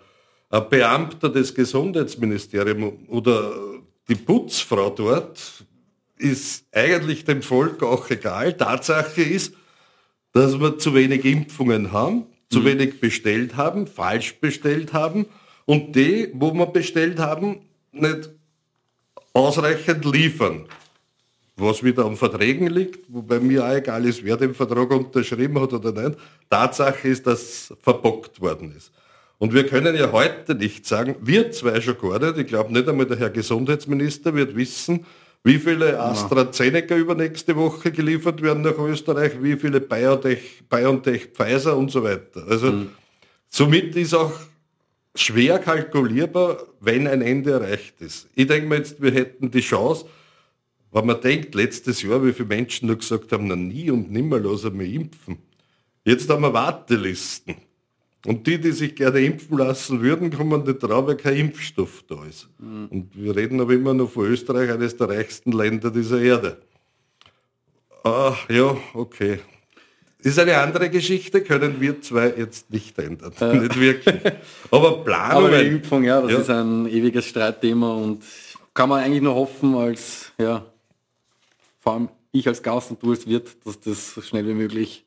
ein Beamter des Gesundheitsministeriums oder die Putzfrau dort, ist eigentlich dem Volk auch egal. Tatsache ist, dass wir zu wenig Impfungen haben, zu mhm. wenig bestellt haben, falsch bestellt haben und die, wo wir bestellt haben, nicht ausreichend liefern was wieder an Verträgen liegt, wobei mir auch egal ist, wer den Vertrag unterschrieben hat oder nicht. Tatsache ist, dass verbockt worden ist. Und wir können ja heute nicht sagen, wir zwei schon gar nicht, ich glaube nicht einmal der Herr Gesundheitsminister wird wissen, wie viele AstraZeneca übernächste Woche geliefert werden nach Österreich, wie viele BioNTech, BioNTech Pfizer und so weiter. Also mhm. somit ist auch schwer kalkulierbar, wenn ein Ende erreicht ist. Ich denke mir jetzt, wir hätten die Chance, wenn man denkt, letztes Jahr, wie viele Menschen nur gesagt haben, na nie und nimmer lassen wir impfen. Jetzt haben wir Wartelisten. Und die, die sich gerne impfen lassen würden, kommen nicht drauf, weil kein Impfstoff da ist. Mhm. Und wir reden aber immer noch von Österreich, eines der reichsten Länder dieser Erde. Ah, ja, okay. Ist eine andere Geschichte, können wir zwei jetzt nicht ändern. Ja. *laughs* nicht wirklich. Aber *laughs* Planung. Aber die Impfung, ja, das ja. ist ein ewiges Streitthema und kann man eigentlich nur hoffen als, ja, vor allem ich als Gast und du als Wirt, dass das so schnell wie möglich,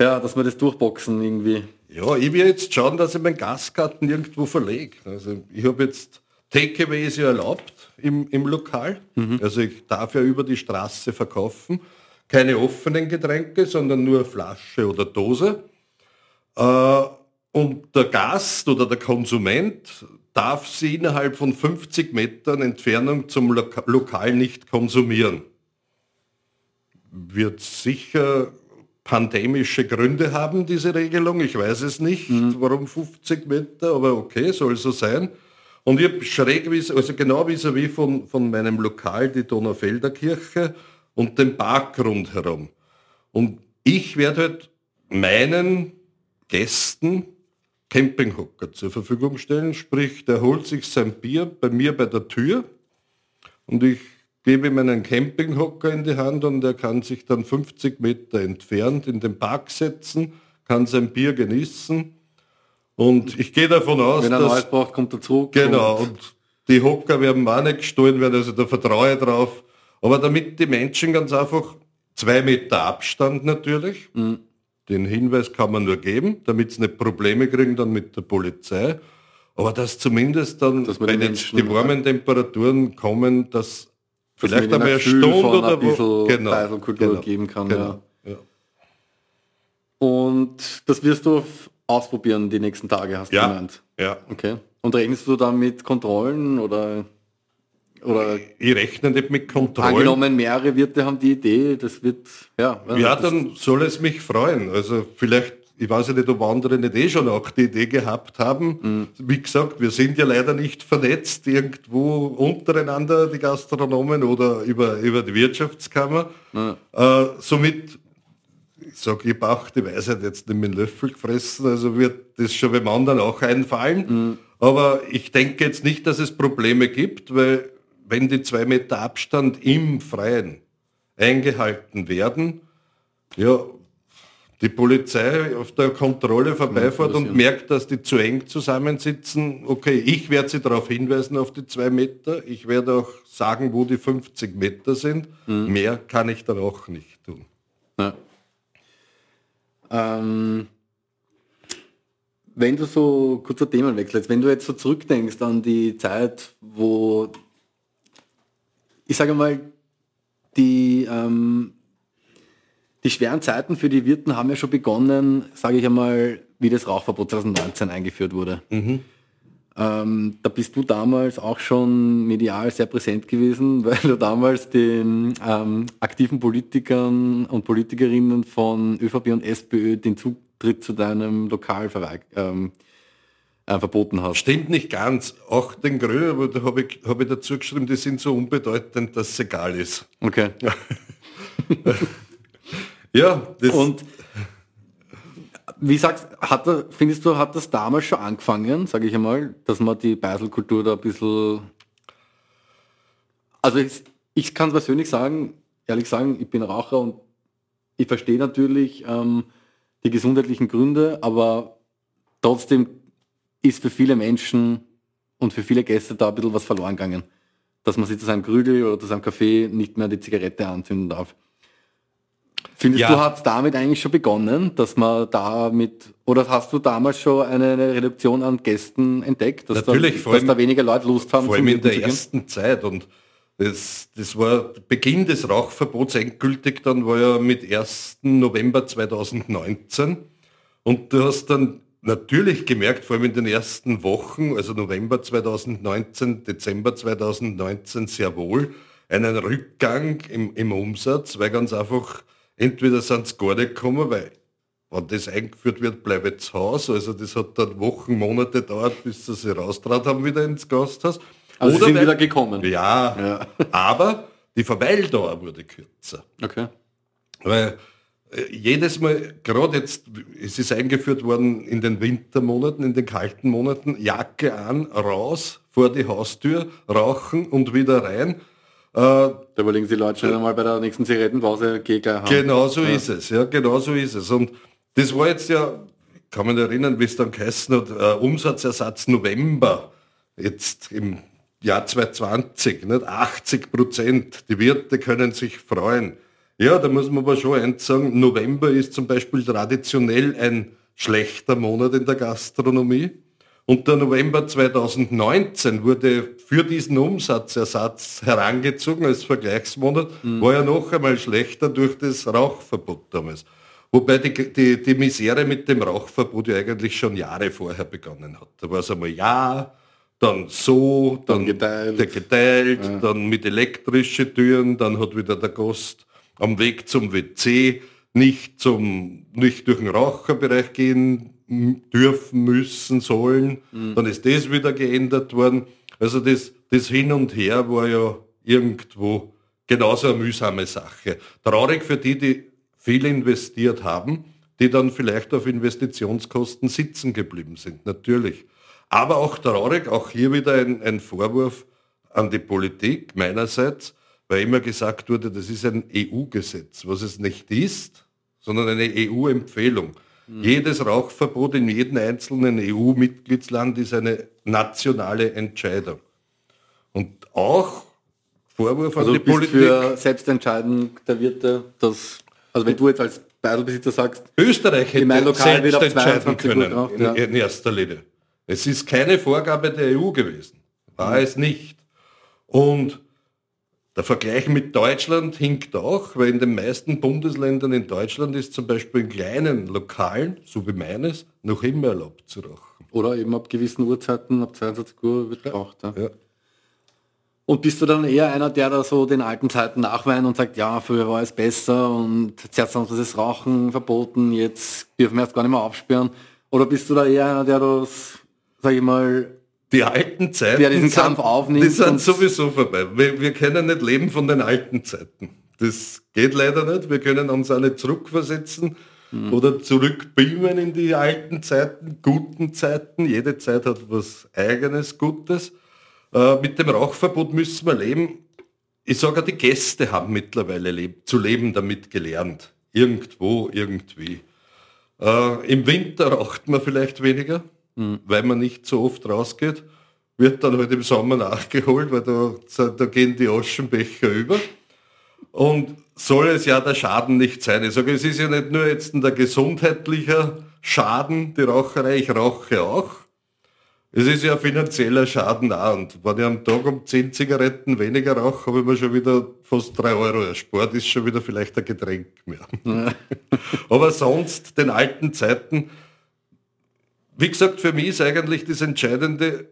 ja, dass wir das durchboxen irgendwie. Ja, ich will jetzt schauen, dass ich meinen Gastgarten irgendwo verlege. Also ich habe jetzt Takeaway ist ja erlaubt im, im Lokal. Mhm. Also ich darf ja über die Straße verkaufen. Keine offenen Getränke, sondern nur Flasche oder Dose. Äh, und der Gast oder der Konsument darf sie innerhalb von 50 Metern Entfernung zum Lokal nicht konsumieren. Wird sicher pandemische Gründe haben, diese Regelung. Ich weiß es nicht, mhm. warum 50 Meter, aber okay, soll so sein. Und ich habe schräg, also genau vis-à-vis von, von meinem Lokal, die Donaufelder Kirche und den Park rundherum. Und ich werde halt meinen Gästen Campinghocker zur Verfügung stellen. Sprich, der holt sich sein Bier bei mir bei der Tür und ich gebe ihm einen Campinghocker in die Hand und er kann sich dann 50 Meter entfernt in den Park setzen, kann sein Bier genießen. Und ich gehe davon aus, Wenn er dass... Braucht, kommt er zurück. Genau. Und, und die Hocker werden auch nicht gestohlen werden, also da vertraue ich drauf. Aber damit die Menschen ganz einfach zwei Meter Abstand natürlich, mhm. Den Hinweis kann man nur geben, damit sie nicht Probleme kriegen dann mit der Polizei. Aber dass zumindest dann, dass wenn jetzt die warmen Temperaturen kommen, dass vielleicht einmal eine Stunde oder wo, genau, genau, geben kann. Genau, ja. Ja. Und das wirst du ausprobieren die nächsten Tage, hast du ja, gemeint. Ja. Okay. Und rechnest du dann mit Kontrollen oder oder ich rechne nicht mit Kontrollen. Angenommen, mehrere Wirte haben die Idee, das wird, ja. Ja, dann soll es mich freuen. Also vielleicht ich weiß ja nicht, ob andere nicht eh schon auch die Idee gehabt haben. Mhm. Wie gesagt, wir sind ja leider nicht vernetzt irgendwo untereinander, die Gastronomen oder über, über die Wirtschaftskammer. Mhm. Äh, somit, ich sage, ich brauche die Weisheit jetzt nicht mit dem Löffel gefressen, also wird das schon beim anderen auch einfallen. Mhm. Aber ich denke jetzt nicht, dass es Probleme gibt, weil wenn die zwei Meter Abstand im Freien eingehalten werden, ja, die Polizei auf der Kontrolle vorbeifährt und merkt, dass die zu eng zusammensitzen, okay, ich werde sie darauf hinweisen auf die zwei Meter, ich werde auch sagen, wo die 50 Meter sind, mhm. mehr kann ich dann auch nicht tun. Ja. Ähm, wenn du so kurzer Themen wechselst, wenn du jetzt so zurückdenkst an die Zeit, wo ich sage mal, die ähm, die schweren Zeiten für die Wirten haben ja schon begonnen, sage ich einmal, wie das Rauchverbot 2019 eingeführt wurde. Mhm. Ähm, da bist du damals auch schon medial sehr präsent gewesen, *laughs* weil du damals den ähm, aktiven Politikern und Politikerinnen von ÖVP und SPÖ den Zutritt zu deinem Lokal ähm, äh, verboten hast. Stimmt nicht ganz. Auch den Grün, aber da habe ich, hab ich dazu geschrieben, die sind so unbedeutend, dass es egal ist. Okay. *laughs* *laughs* Ja, das und wie sagst, hat findest du, hat das damals schon angefangen, sage ich einmal, dass man die Beiselkultur da ein bisschen. Also ich, ich kann persönlich sagen, ehrlich sagen, ich bin Raucher und ich verstehe natürlich ähm, die gesundheitlichen Gründe, aber trotzdem ist für viele Menschen und für viele Gäste da ein bisschen was verloren gegangen. Dass man sich zu seinem Krügel oder zu seinem Kaffee nicht mehr die Zigarette anzünden darf. Findest ja. du, hat es damit eigentlich schon begonnen, dass man damit, oder hast du damals schon eine Reduktion an Gästen entdeckt, dass, Natürlich, da, dass allem, da weniger Leute Lust haben? Vor allem in der ersten Zeit und das, das war Beginn des Rauchverbots endgültig, dann war ja mit 1. November 2019 und du hast dann natürlich gemerkt, vor allem in den ersten Wochen, also November 2019, Dezember 2019 sehr wohl, einen Rückgang im, im Umsatz, weil ganz einfach entweder sind sie gar nicht gekommen, weil wenn das eingeführt wird, bleibt zu Hause. Also das hat dann Wochen, Monate dauert, bis sie sich raustraut haben wieder ins Gasthaus. Also Oder sind weil, wieder gekommen. Ja, ja, aber die Verweildauer wurde kürzer. Okay. Weil äh, jedes Mal, gerade jetzt, es ist eingeführt worden in den Wintermonaten, in den kalten Monaten, Jacke an, raus, vor die Haustür, rauchen und wieder rein. Äh, da überlegen Sie Leute schon einmal bei der nächsten Zigarettenpause, geh gleich haben. Genau so ja. ist es, ja, genau so ist es. Und das war jetzt ja, kann man erinnern, wie es dann geheißen hat, äh, Umsatzersatz November, jetzt im Jahr 2020, nicht? 80 Prozent. Die Wirte können sich freuen. Ja, da muss man aber schon eins sagen, November ist zum Beispiel traditionell ein schlechter Monat in der Gastronomie. Und der November 2019 wurde für diesen Umsatzersatz herangezogen als Vergleichsmonat, mhm. war ja noch einmal schlechter durch das Rauchverbot damals. Wobei die, die, die Misere mit dem Rauchverbot ja eigentlich schon Jahre vorher begonnen hat. Da war es einmal ja, dann so, dann, dann geteilt, geteilt ja. dann mit elektrischen Türen, dann hat wieder der Gast am Weg zum WC nicht, zum, nicht durch den Raucherbereich gehen dürfen, müssen, sollen. Mhm. Dann ist das wieder geändert worden. Also das, das Hin und Her war ja irgendwo genauso eine mühsame Sache. Traurig für die, die viel investiert haben, die dann vielleicht auf Investitionskosten sitzen geblieben sind, natürlich. Aber auch traurig, auch hier wieder ein, ein Vorwurf an die Politik meinerseits, weil immer gesagt wurde, das ist ein EU-Gesetz, was es nicht ist, sondern eine EU-Empfehlung. Mhm. Jedes Rauchverbot in jedem einzelnen EU-Mitgliedsland ist eine nationale Entscheidung. Und auch Vorwurf also an die Politik. für Selbstentscheidung der Wirte, dass, also wenn du jetzt als Beidelbesitzer sagst, Österreich hätte selbst entscheiden können drauf, ja. in, erster Linie. Es ist keine Vorgabe der EU gewesen. War mhm. es nicht. Und der Vergleich mit Deutschland hinkt auch, weil in den meisten Bundesländern in Deutschland ist zum Beispiel in kleinen Lokalen, so wie meines, noch immer erlaubt zu rauchen. Oder eben ab gewissen Uhrzeiten, ab 22 Uhr wird geraucht. Ja. Ja. Und bist du dann eher einer, der da so den alten Zeiten nachweint und sagt, ja, früher war es besser und zuerst haben sie das Rauchen verboten, jetzt dürfen wir erst gar nicht mehr aufsperren? Oder bist du da eher einer, der das, sag ich mal, die alten Zeiten, der diesen Kampf aufnimmt? Die sind sowieso vorbei. Wir, wir können nicht leben von den alten Zeiten. Das geht leider nicht. Wir können uns auch nicht zurückversetzen mhm. oder zurückbeamen in die alten Zeiten, guten Zeiten. Jede Zeit hat was eigenes Gutes. Äh, mit dem Rauchverbot müssen wir leben. Ich sage, die Gäste haben mittlerweile leb zu leben damit gelernt. Irgendwo, irgendwie. Äh, Im Winter raucht man vielleicht weniger, mhm. weil man nicht so oft rausgeht. Wird dann halt im Sommer nachgeholt, weil da, da gehen die Aschenbecher über. Und soll es ja der Schaden nicht sein. Ich sage, es ist ja nicht nur jetzt ein gesundheitlicher Schaden, die Raucherei, ich rauche auch. Es ist ja ein finanzieller Schaden auch. Und wenn ich am Tag um 10 Zigaretten weniger rauche, habe ich mir schon wieder fast 3 Euro erspart, ist schon wieder vielleicht ein Getränk mehr. Ja. *laughs* Aber sonst, den alten Zeiten, wie gesagt, für mich ist eigentlich das Entscheidende,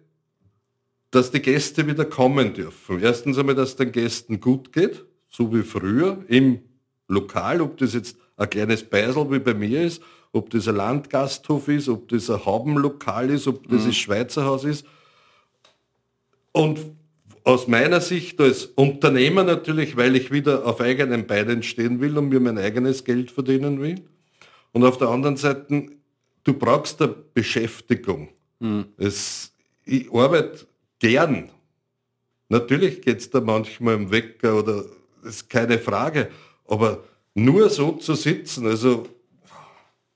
dass die Gäste wieder kommen dürfen. Erstens einmal, dass es den Gästen gut geht, so wie früher, im Lokal, ob das jetzt ein kleines Beisel wie bei mir ist ob das ein Landgasthof ist, ob das ein Haubenlokal ist, ob das mhm. ein Schweizerhaus ist. Und aus meiner Sicht als Unternehmer natürlich, weil ich wieder auf eigenen Beinen stehen will und mir mein eigenes Geld verdienen will. Und auf der anderen Seite, du brauchst eine Beschäftigung. Mhm. Es, ich arbeite gern. Natürlich geht es da manchmal im Wecker oder ist keine Frage. Aber nur so zu sitzen, also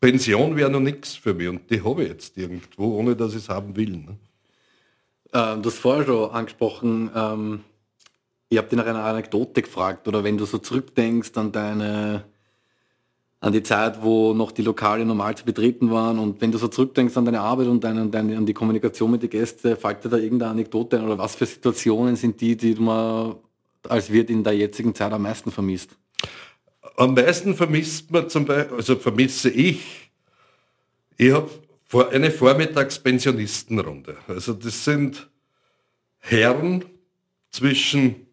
Pension wäre noch nichts für mich und die habe ich jetzt irgendwo, ohne dass ich es haben will. Ne? Ähm, du hast vorher schon angesprochen, ähm, ich habe dich nach einer Anekdote gefragt oder wenn du so zurückdenkst an deine an die Zeit, wo noch die Lokale normal zu betreten waren und wenn du so zurückdenkst an deine Arbeit und deine, deine, an die Kommunikation mit den Gästen, fällt dir da irgendeine Anekdote ein oder was für Situationen sind die, die man als Wirt in der jetzigen Zeit am meisten vermisst? am meisten vermisst man zum Beispiel, also vermisse ich, ich habe eine Vormittagspensionistenrunde. Also das sind Herren zwischen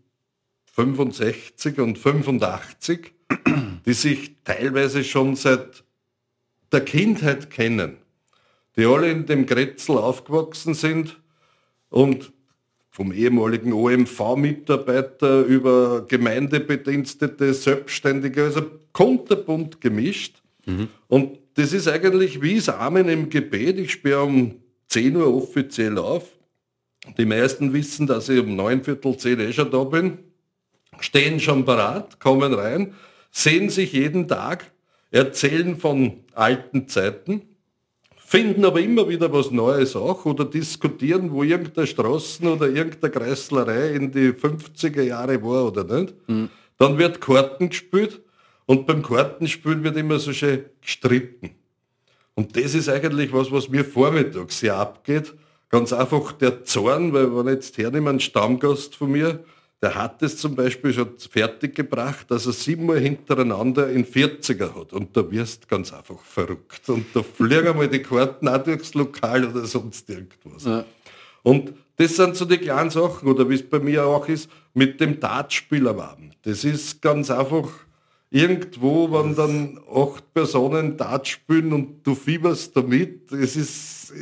65 und 85, die sich teilweise schon seit der Kindheit kennen, die alle in dem Grätzl aufgewachsen sind und vom ehemaligen OMV-Mitarbeiter über Gemeindebedienstete, Selbstständige, also kunterbunt gemischt. Mhm. Und das ist eigentlich wie Samen im Gebet. Ich sperre um 10 Uhr offiziell auf. Die meisten wissen, dass ich um neun Viertel zehn eh schon da bin, stehen schon parat, kommen rein, sehen sich jeden Tag, erzählen von alten Zeiten finden aber immer wieder was Neues auch oder diskutieren, wo irgendeine Straßen oder irgendeine Kreislerei in die 50er Jahre war oder nicht. Mhm. Dann wird Karten gespielt und beim Kartenspielen wird immer so schön gestritten. Und das ist eigentlich was, was mir vormittags sehr abgeht. Ganz einfach der Zorn, weil wenn jetzt hernehmen, ein Stammgast von mir, der hat es zum Beispiel schon fertig gebracht, dass er siebenmal hintereinander in 40er hat. Und da wirst ganz einfach verrückt. Und da fliegen einmal die Karten auch durchs Lokal oder sonst irgendwas. Ja. Und das sind so die kleinen Sachen, oder wie es bei mir auch ist, mit dem Dartspiel am Abend. Das ist ganz einfach irgendwo, wenn dann acht Personen Dart spielen und du fieberst damit. Es ist,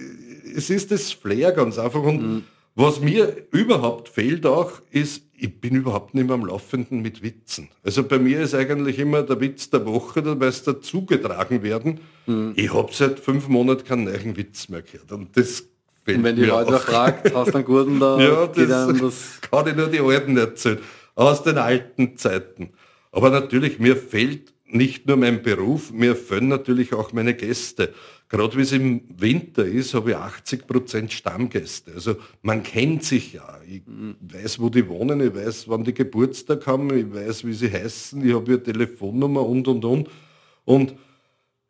es ist das Flair ganz einfach. Und mhm. Was mir überhaupt fehlt auch, ist ich bin überhaupt nicht mehr am Laufenden mit Witzen. Also bei mir ist eigentlich immer der Witz der Woche, da weiß dazugetragen werden. Mhm. Ich habe seit fünf Monaten keinen neuen Witz mehr gehört. Und das fällt Und wenn die Leute fragt, hast du einen guten *laughs* da? ja, das, das *laughs* kann ich nur die Alten erzählen. Aus den alten Zeiten. Aber natürlich, mir fehlt nicht nur mein Beruf, mir fehlen natürlich auch meine Gäste. Gerade wie es im Winter ist, habe ich 80 Prozent Stammgäste. Also man kennt sich ja. Ich weiß, wo die wohnen, ich weiß, wann die Geburtstag haben, ich weiß, wie sie heißen, ich habe ihre Telefonnummer und, und, und. Und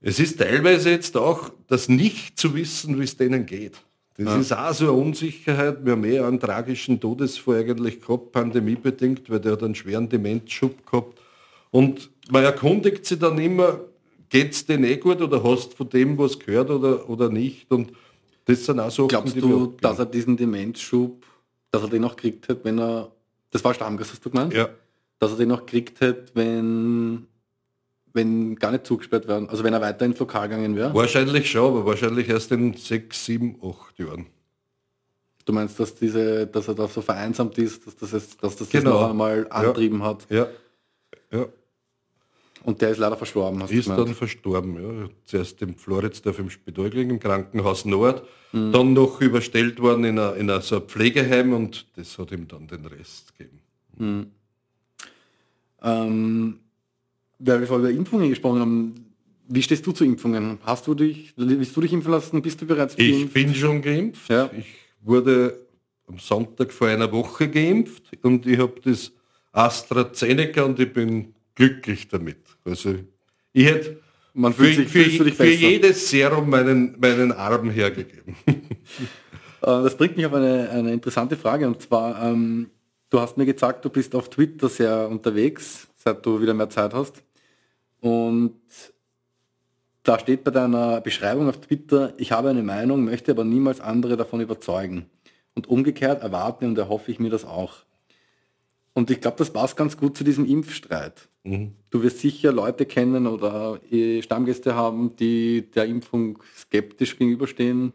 es ist teilweise jetzt auch das nicht zu wissen, wie es denen geht. Das ja. ist auch so eine Unsicherheit. Wir haben eh einen tragischen Todesfall eigentlich gehabt, pandemiebedingt, weil der hat einen schweren Demenzschub gehabt. Und man erkundigt sich dann immer, geht es denen eh gut oder hast du von dem was gehört oder, oder nicht? Und das sind auch so Glaubst du, dass er diesen Demenzschub, dass er den auch gekriegt hat, wenn er Das war Stammgast, hast du gemeint? Ja. Dass er den noch gekriegt hätte, wenn, wenn gar nicht zugesperrt werden. Also wenn er weiter ins Lokal gegangen wäre. Wahrscheinlich schon, aber wahrscheinlich erst in sechs, sieben, acht Jahren. Du meinst, dass diese, dass er da so vereinsamt ist, dass das jetzt, dass das Genau. jetzt noch einmal antrieben hat. Ja. Ja. Und der ist leider verstorben, ist gemeint. dann verstorben. Ja. Zuerst im Floridsdorf im gelegen, im Krankenhaus Nord, Mhm. dann noch überstellt worden in ein, in ein, so ein Pflegeheim und das hat ihm dann den Rest gegeben. Ähm, weil wir vorher über Impfungen gesprochen haben, wie stehst du zu Impfungen? Hast du dich, willst du dich impfen lassen? Bist du bereits Ich geimpft? bin schon geimpft. Ja. Ich wurde am Sonntag vor einer Woche geimpft und ich habe das AstraZeneca und ich bin glücklich damit. Also ich hätte Man für, sich, für, für besser. jedes Serum meinen, meinen Arm hergegeben. *laughs* Äh, Das bringt mich auf eine, eine interessante Frage und zwar, ähm, du hast mir gesagt, du bist auf Twitter sehr unterwegs, seit du wieder mehr Zeit hast. Und da steht bei deiner Beschreibung auf Twitter, ich habe eine Meinung, möchte aber niemals andere davon überzeugen. Und umgekehrt erwarte und erhoffe ich mir das auch. Und ich glaube, das passt ganz gut zu diesem Impfstreit. Du wirst sicher Leute kennen oder eh Stammgäste haben, die der Impfung skeptisch gegenüberstehen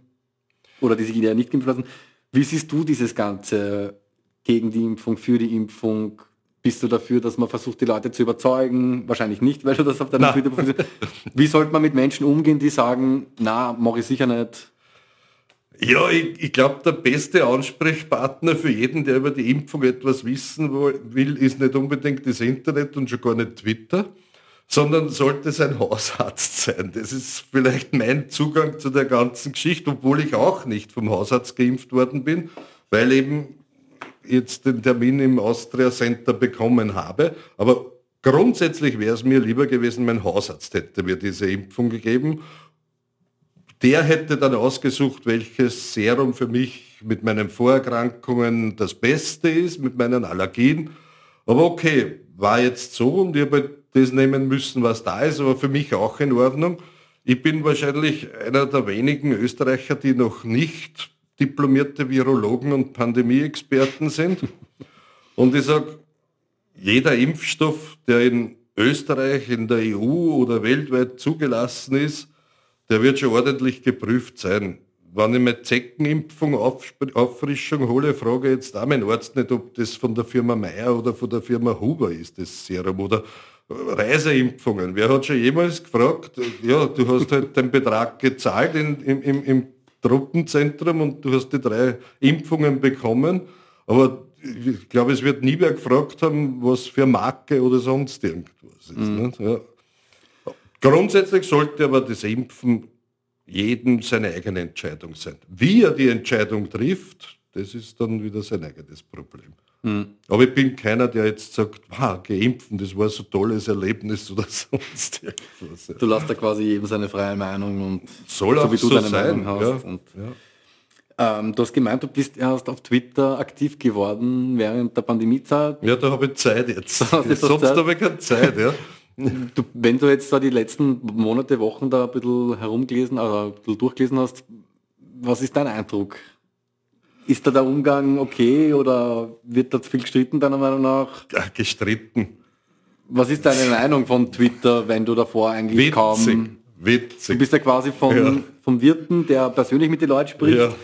oder die sich ja nicht impfen lassen. Wie siehst du dieses Ganze gegen die Impfung, für die Impfung? Bist du dafür, dass man versucht, die Leute zu überzeugen? Wahrscheinlich nicht, weil du das auf deinem Na. Twitter Wie sollte man mit Menschen umgehen, die sagen, na, mache ich sicher nicht? Ja, ich, ich glaube, der beste Ansprechpartner für jeden, der über die Impfung etwas wissen will, ist nicht unbedingt das Internet und schon gar nicht Twitter, sondern sollte sein Hausarzt sein. Das ist vielleicht mein Zugang zu der ganzen Geschichte, obwohl ich auch nicht vom Hausarzt geimpft worden bin, weil eben jetzt den Termin im Austria Center bekommen habe. Aber grundsätzlich wäre es mir lieber gewesen, mein Hausarzt hätte mir diese Impfung gegeben der hätte dann ausgesucht, welches Serum für mich mit meinen Vorerkrankungen das Beste ist, mit meinen Allergien. Aber okay, war jetzt so und ich habe das nehmen müssen, was da ist, aber für mich auch in Ordnung. Ich bin wahrscheinlich einer der wenigen Österreicher, die noch nicht diplomierte Virologen und Pandemieexperten sind. Und ich sage, jeder Impfstoff, der in Österreich, in der EU oder weltweit zugelassen ist, der wird schon ordentlich geprüft sein. Wenn ich meine Zeckenimpfung, Auffrischung hole, frage ich jetzt auch meinen Arzt nicht, ob das von der Firma Meyer oder von der Firma Huber ist, das Serum. Oder Reiseimpfungen. Wer hat schon jemals gefragt, ja, du hast halt den Betrag gezahlt in, im, im, im Truppenzentrum und du hast die drei Impfungen bekommen, aber ich glaube, es wird nie wer gefragt haben, was für Marke oder sonst irgendwas ist. Nicht? Ja. Grundsätzlich sollte aber das Impfen jedem seine eigene Entscheidung sein. Wie er die Entscheidung trifft, das ist dann wieder sein eigenes Problem. Aber ich bin keiner, der jetzt sagt, wow, geimpfen, das war so ein tolles Erlebnis *laughs* oder sonst irgendwas. Ja. Du lässt da quasi jedem seine freie Meinung und Soll so auch wie du so deine sein. Meinung hast. ja. Und, Ja. ähm, du hast gemeint, du bist erst auf Twitter aktiv geworden während der Pandemiezeit. ja, da habe ich Zeit jetzt. Sonst habe ich keine Zeit. Ja. *laughs* Du, wenn du jetzt da die letzten Monate, Wochen da ein bisschen herumgelesen oder ein bisschen durchgelesen hast, was ist dein Eindruck? Ist da der Umgang okay oder wird da zu viel gestritten deiner Meinung nach? Ja, gestritten. Was ist deine Meinung von Twitter, wenn du davor eigentlich Witzig. kaum... Du Witzig. bist ja quasi vom, Ja. vom Wirten, der persönlich mit den Leuten spricht, Ja.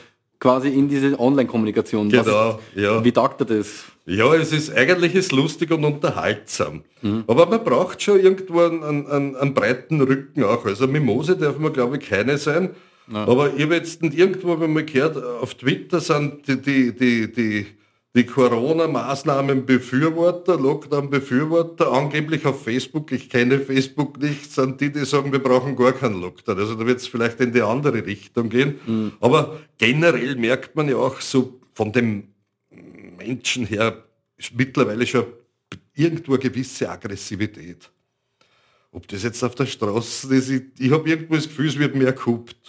quasi in diese Online-Kommunikation. Genau, ist- ja. Wie taugt er das? Ja, es ist eigentlich ist lustig und unterhaltsam. Aber man braucht schon irgendwo einen, einen, einen, breiten Rücken auch. Also Mimose darf man, glaube ich, keine sein. Aber ich habe jetzt irgendwo mal gehört, auf Twitter sind die, die, die, die, die Corona-Maßnahmen-Befürworter, Lockdown-Befürworter, angeblich auf Facebook, ich kenne Facebook nicht, sind die, die sagen, wir brauchen gar keinen Lockdown. Also da wird es vielleicht in die andere Richtung gehen. Aber generell merkt man ja auch so von dem Menschen her ist mittlerweile schon irgendwo eine gewisse Aggressivität. Ob das jetzt auf der Straße ist, ich, ich habe irgendwo das Gefühl, es wird mehr gehupt. *laughs*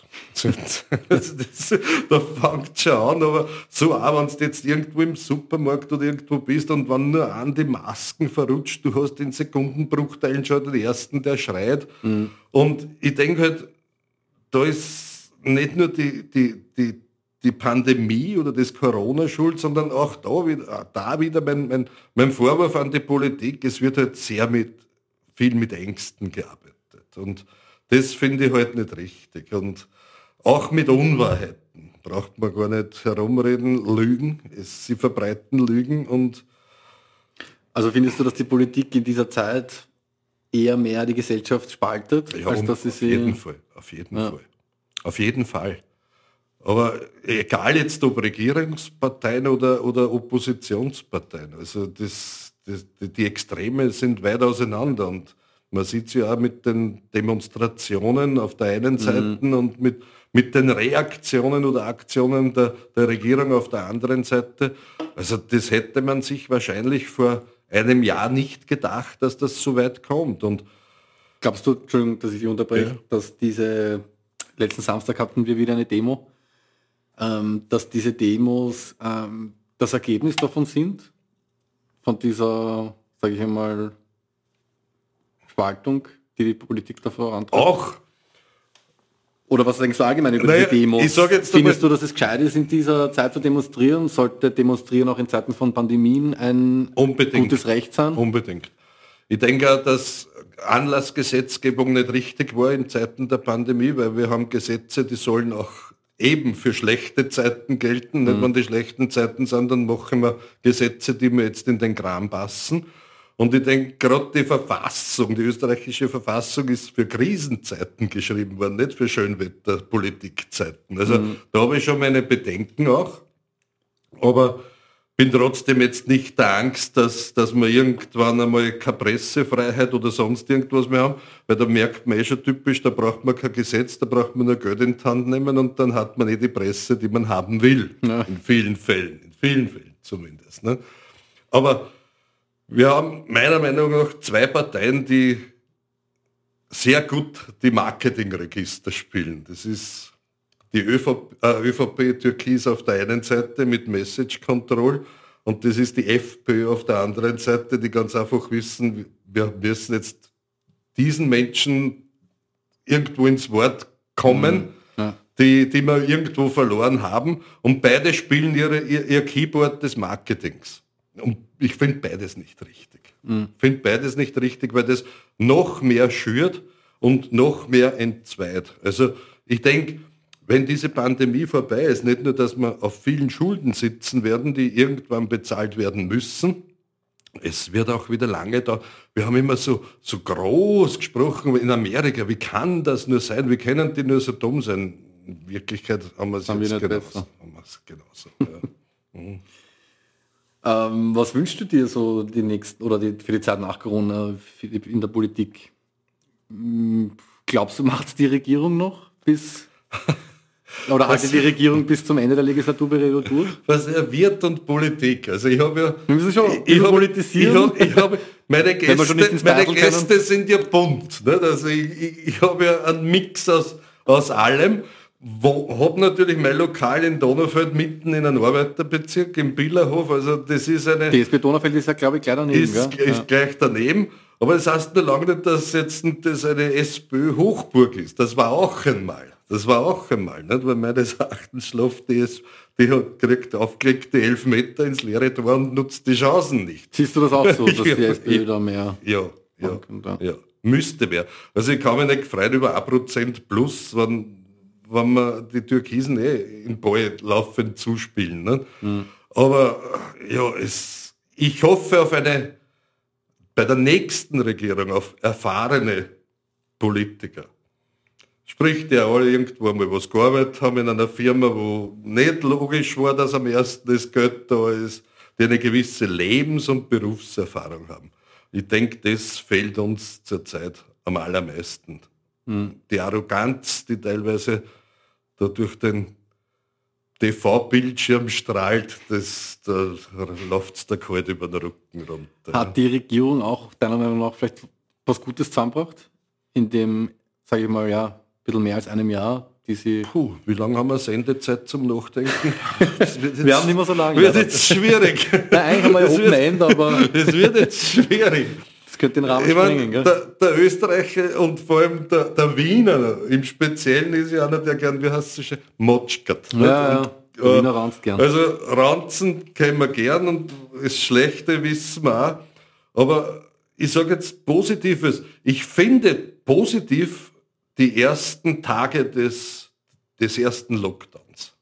Also das, da fängt schon an, aber so auch, wenn du jetzt irgendwo im Supermarkt oder irgendwo bist und wenn nur an die Masken verrutscht, du hast in Sekundenbruchteilen schon den ersten, der schreit. Und ich denke halt, da ist nicht nur die, die, die, die Pandemie oder das Corona schuld, sondern auch da wieder, da wieder mein, mein, mein Vorwurf an die Politik, es wird halt sehr mit, viel mit Ängsten gearbeitet. Und das finde ich halt nicht richtig. Und auch mit Unwahrheiten braucht man gar nicht herumreden, Lügen, es, sie verbreiten Lügen und also findest du, dass die Politik in dieser Zeit eher mehr die Gesellschaft spaltet, ja, als dass sie auf jeden Fall, auf jeden ja. Fall. Auf jeden Fall. Aber egal jetzt ob Regierungsparteien oder, oder Oppositionsparteien, also das, das, die Extreme sind weit auseinander und man sieht es ja auch mit den Demonstrationen auf der einen mhm. Seite mhm. und mit, mit den Reaktionen oder Aktionen der, der Regierung auf der anderen Seite. Also das hätte man sich wahrscheinlich vor einem Jahr nicht gedacht, dass das so weit kommt. Und Glaubst du, Entschuldigung, dass ich dich unterbreche, ja. dass diese, letzten Samstag hatten wir wieder eine Demo, ähm, dass diese Demos ähm, das Ergebnis davon sind, von dieser, sage ich einmal, Spaltung, die die Politik da vorantreibt? Auch oder was denkst du allgemein über naja, die Demos? Ich jetzt Findest du, dass es gescheit ist, in dieser Zeit zu demonstrieren? Sollte Demonstrieren auch in Zeiten von Pandemien ein Unbedingt. gutes Recht sein? Unbedingt. Ich denke auch, dass Anlassgesetzgebung nicht richtig war in Zeiten der Pandemie, weil wir haben Gesetze, die sollen auch eben für schlechte Zeiten gelten. Mhm. Nicht wenn die schlechten Zeiten sind, dann machen wir Gesetze, die mir jetzt in den Kram passen. Und ich denke, gerade die Verfassung, die österreichische Verfassung ist für Krisenzeiten geschrieben worden, nicht für Schönwetterpolitikzeiten. Also mhm. da habe ich schon meine Bedenken auch. Aber bin trotzdem jetzt nicht der Angst, dass, dass wir irgendwann einmal keine Pressefreiheit oder sonst irgendwas mehr haben, weil da merkt man eh schon typisch, da braucht man kein Gesetz, da braucht man nur Geld in die Hand nehmen und dann hat man eh die Presse, die man haben will. Ja. In vielen Fällen, in vielen Fällen zumindest. Ne? Aber wir haben meiner Meinung nach zwei Parteien, die sehr gut die Marketingregister spielen. Das ist die ÖVP, äh, ÖVP Türkis auf der einen Seite mit Message Control und das ist die FPÖ auf der anderen Seite, die ganz einfach wissen, wir müssen jetzt diesen Menschen irgendwo ins Wort kommen, mhm. ja. die, die wir irgendwo verloren haben. Und beide spielen ihre, ihr, ihr Keyboard des Marketings. Und ich finde beides nicht richtig. Mhm. finde beides nicht richtig, weil das noch mehr schürt und noch mehr entzweit. Also ich denke, wenn diese Pandemie vorbei ist, nicht nur, dass wir auf vielen Schulden sitzen werden, die irgendwann bezahlt werden müssen, es wird auch wieder lange da. Wir haben immer so, so groß gesprochen in Amerika. Wie kann das nur sein? Wie können die nur so dumm sein? In Wirklichkeit haben wir es jetzt genauso. Haben genauso ja. *laughs* mhm. Ähm, was wünschst du dir so die nächsten oder die, für die Zeit nach Corona in der Politik? Hm, glaubst du, *laughs* macht die Regierung noch bis oder haltet die Regierung bis zum Ende der Legislaturperiode durch? Was er wird und Politik. Also ich habe ja. Wir müssen schon ich, ich politisieren. Ich habe, ich habe meine Gäste, meine Gäste sind ja bunt. Nicht? Also ich, ich, ich habe ja einen Mix aus, aus allem. Habe natürlich mein Lokal in Donaufeld mitten in einem Arbeiterbezirk im Billerhof. Also das ist eine. DSB Donaufeld ist ja glaube ich gleich daneben. Ist, ja? ist gleich daneben. Aber das heißt nur lange nicht, dass jetzt das eine SPÖ Hochburg ist. Das war auch einmal. Das war auch einmal, nicht? weil meines Erachtens *laughs* schläft die, die hat kriegt aufgelegte elf Meter ins leere Tor und nutzt die Chancen nicht. Siehst du das auch so, *laughs* dass die SPÖ da mehr? Ja, ja, ja. Müsste mehr. Also ich kann mich nicht freuen über 1% plus, wenn wenn wir die Türkisen eh im Ball laufend zuspielen. Ne? Mhm. Aber ja, es, ich hoffe auf eine, bei der nächsten Regierung auf erfahrene Politiker. Sprich, die alle irgendwo mal was gearbeitet haben in einer Firma, wo nicht logisch war, dass am ersten das Geld da ist, die eine gewisse Lebens- und Berufserfahrung haben. Ich denke, das fehlt uns zurzeit am allermeisten. Mhm. Die Arroganz, die teilweise da durch den TV-Bildschirm strahlt, das, da läuft es da kalt über den Rücken runter. Hat die Regierung auch deiner Meinung nach vielleicht was Gutes zusammengebracht? In dem, sage ich mal, ja, bisschen mehr als einem Jahr, die sie... Puh, wie lange haben wir Sendezeit zum Nachdenken? jetzt, *laughs* wir haben nicht mehr so lange. Wird jetzt schwierig. Nein, eigentlich haben wir ja Open End, aber... Es wird jetzt schwierig. Das könnte den Rahmen ich sprengen, mein, der, der, Österreicher und vor allem der, der, Wiener im Speziellen ist ja einer, der gern, wie heißt es schon, motschkert. Ja, ja. Der Wiener ranzt gern. Also ranzen können wir gern und das Schlechte wissen wir auch. Aber ich sage jetzt Positives. Ich finde positiv die ersten Tage des, des ersten Lockdowns.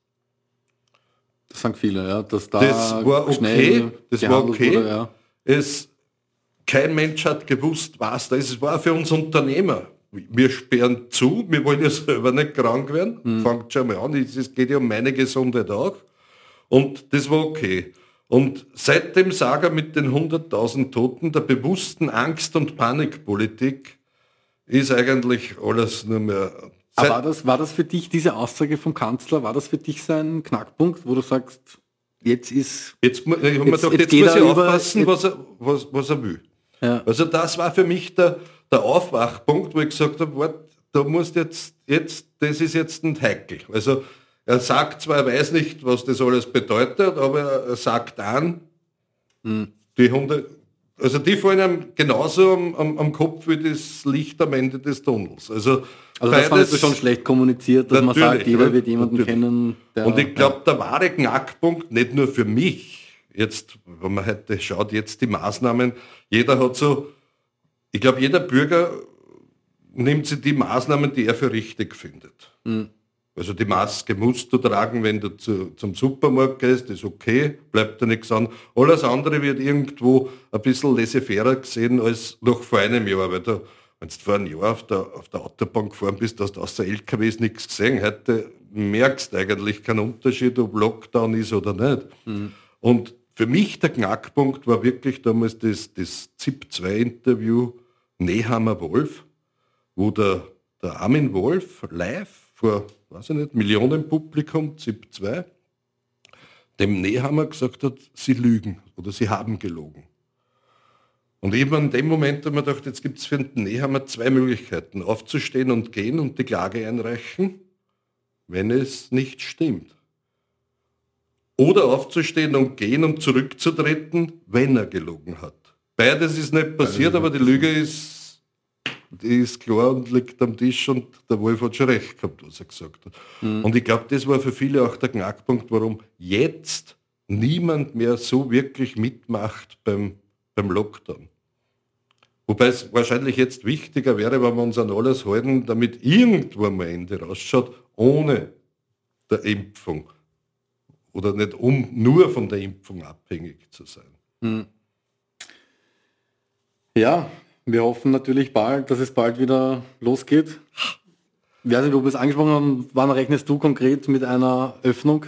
Das sagen viele, ja. Dass da Das war okay. Das war okay. wurde, ja. Es, kein Mensch hat gewusst, was da ist. Es war für uns Unternehmer. Wir sperren zu, wir wollen ja selber nicht krank werden. Hm. Fangt schon mal an, es es geht ja um meine Gesundheit auch. Und das war okay. Und seit dem Saga mit den 100.000 Toten, der bewussten Angst- und Panikpolitik, ist eigentlich alles nur mehr... Aber Seit- war das, war das für dich, diese Aussage vom Kanzler, war das für dich sein Knackpunkt, wo du sagst, jetzt ist... Jetzt, ich mir Jetzt- gedacht, jetzt jetzt, muss ich über- aufpassen, was er, was, was er will. Ja. Also das war für mich der, der Aufwachpunkt, wo ich gesagt habe, wart, da musst jetzt, jetzt, das ist jetzt ein heikel. Also er sagt zwar, er weiß nicht, was das alles bedeutet, aber er sagt an, Hm. die Hunde, also die fallen einem genauso am, am, am Kopf wie das Licht am Ende des Tunnels. Also, Also das fandest du schon schlecht kommuniziert, dass man sagt, jeder wird jemanden natürlich. kennen, der... und ich glaube, der wahre Knackpunkt, nicht nur für mich, jetzt, wenn man heute schaut, jetzt die Maßnahmen, jeder hat so, ich glaube, jeder Bürger nimmt sich die Maßnahmen, die er für richtig findet. Also die Maske musst du tragen, wenn du zu, zum Supermarkt gehst, ist okay, bleibt da nichts an. Alles andere wird irgendwo ein bisschen laissez-faire gesehen als noch vor einem Jahr, weil du, wenn du vor einem Jahr auf der, auf der Autobahn gefahren bist, hast du außer LKWs nichts gesehen. Heute merkst du eigentlich keinen Unterschied, ob Lockdown ist oder nicht. Und für mich der Knackpunkt war wirklich damals das, das ZIP-2-Interview Nehammer Wolf, wo der, der Armin Wolf live vor, weiß ich nicht, Millionenpublikum, ZIP 2, dem Nehammer gesagt hat, sie lügen oder sie haben gelogen. Und eben in dem Moment habe ich mir gedacht, jetzt gibt es für den Nehammer zwei Möglichkeiten, aufzustehen und gehen und die Klage einreichen, wenn es nicht stimmt. Oder aufzustehen und gehen und zurückzutreten, wenn er gelogen hat. Beides ist nicht passiert, aber die Lüge ist, die ist klar und liegt am Tisch und der Wolf hat schon recht gehabt, was er gesagt hat. Und ich glaube, das war für viele auch der Knackpunkt, warum jetzt niemand mehr so wirklich mitmacht beim, beim Lockdown. Wobei es wahrscheinlich jetzt wichtiger wäre, wenn wir uns an alles halten, damit irgendwo am Ende rausschaut, ohne der Impfung oder nicht um nur von der Impfung abhängig zu sein. Ja, wir hoffen natürlich bald, dass es bald wieder losgeht. Ich weiß nicht, ob wir es angesprochen haben, wann rechnest du konkret mit einer Öffnung?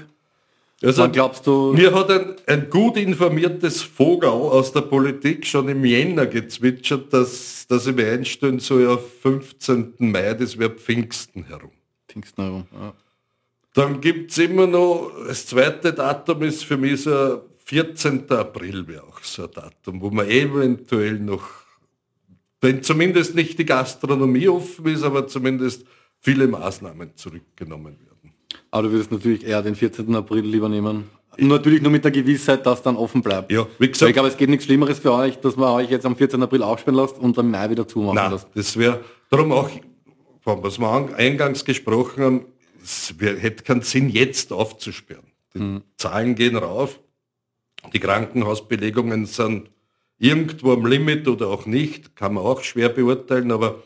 Also Wann glaubst du, mir hat ein, ein gut informiertes Vogel aus der Politik schon im Jänner gezwitschert, dass, dass ich mir einstellen soll auf 15. Mai, das wäre Pfingsten herum. Pfingsten herum, ja. Dann gibt es immer noch, das zweite Datum ist für mich so 14. April wäre auch so ein Datum, wo man eventuell noch, wenn zumindest nicht die Gastronomie offen ist, aber zumindest viele Maßnahmen zurückgenommen werden. Aber du würdest natürlich eher den 14. April lieber nehmen. Natürlich nur mit der Gewissheit, dass dann offen bleibt. Ja, wie Weil ich gesagt, glaube, es geht nichts Schlimmeres für euch, dass man euch jetzt am 14. April aufsperren lässt und am Mai wieder zumachen nein, lässt. das wäre, darum auch, was wir an- eingangs gesprochen haben, es wär, hätte keinen Sinn, jetzt aufzusperren. Die Zahlen gehen rauf, die Krankenhausbelegungen sind irgendwo am Limit oder auch nicht, kann man auch schwer beurteilen, aber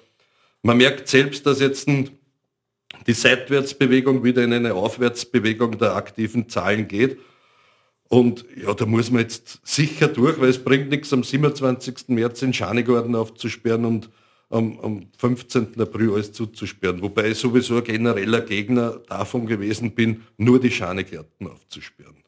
man merkt selbst, dass jetzt die Seitwärtsbewegung wieder in eine Aufwärtsbewegung der aktiven Zahlen geht. Und ja, da muss man jetzt sicher durch, weil es bringt nichts, am 27. März den Schanigarten aufzusperren und am, am 15. April alles zuzusperren. Wobei ich sowieso ein genereller Gegner davon gewesen bin, nur die Schanigärten aufzusperren.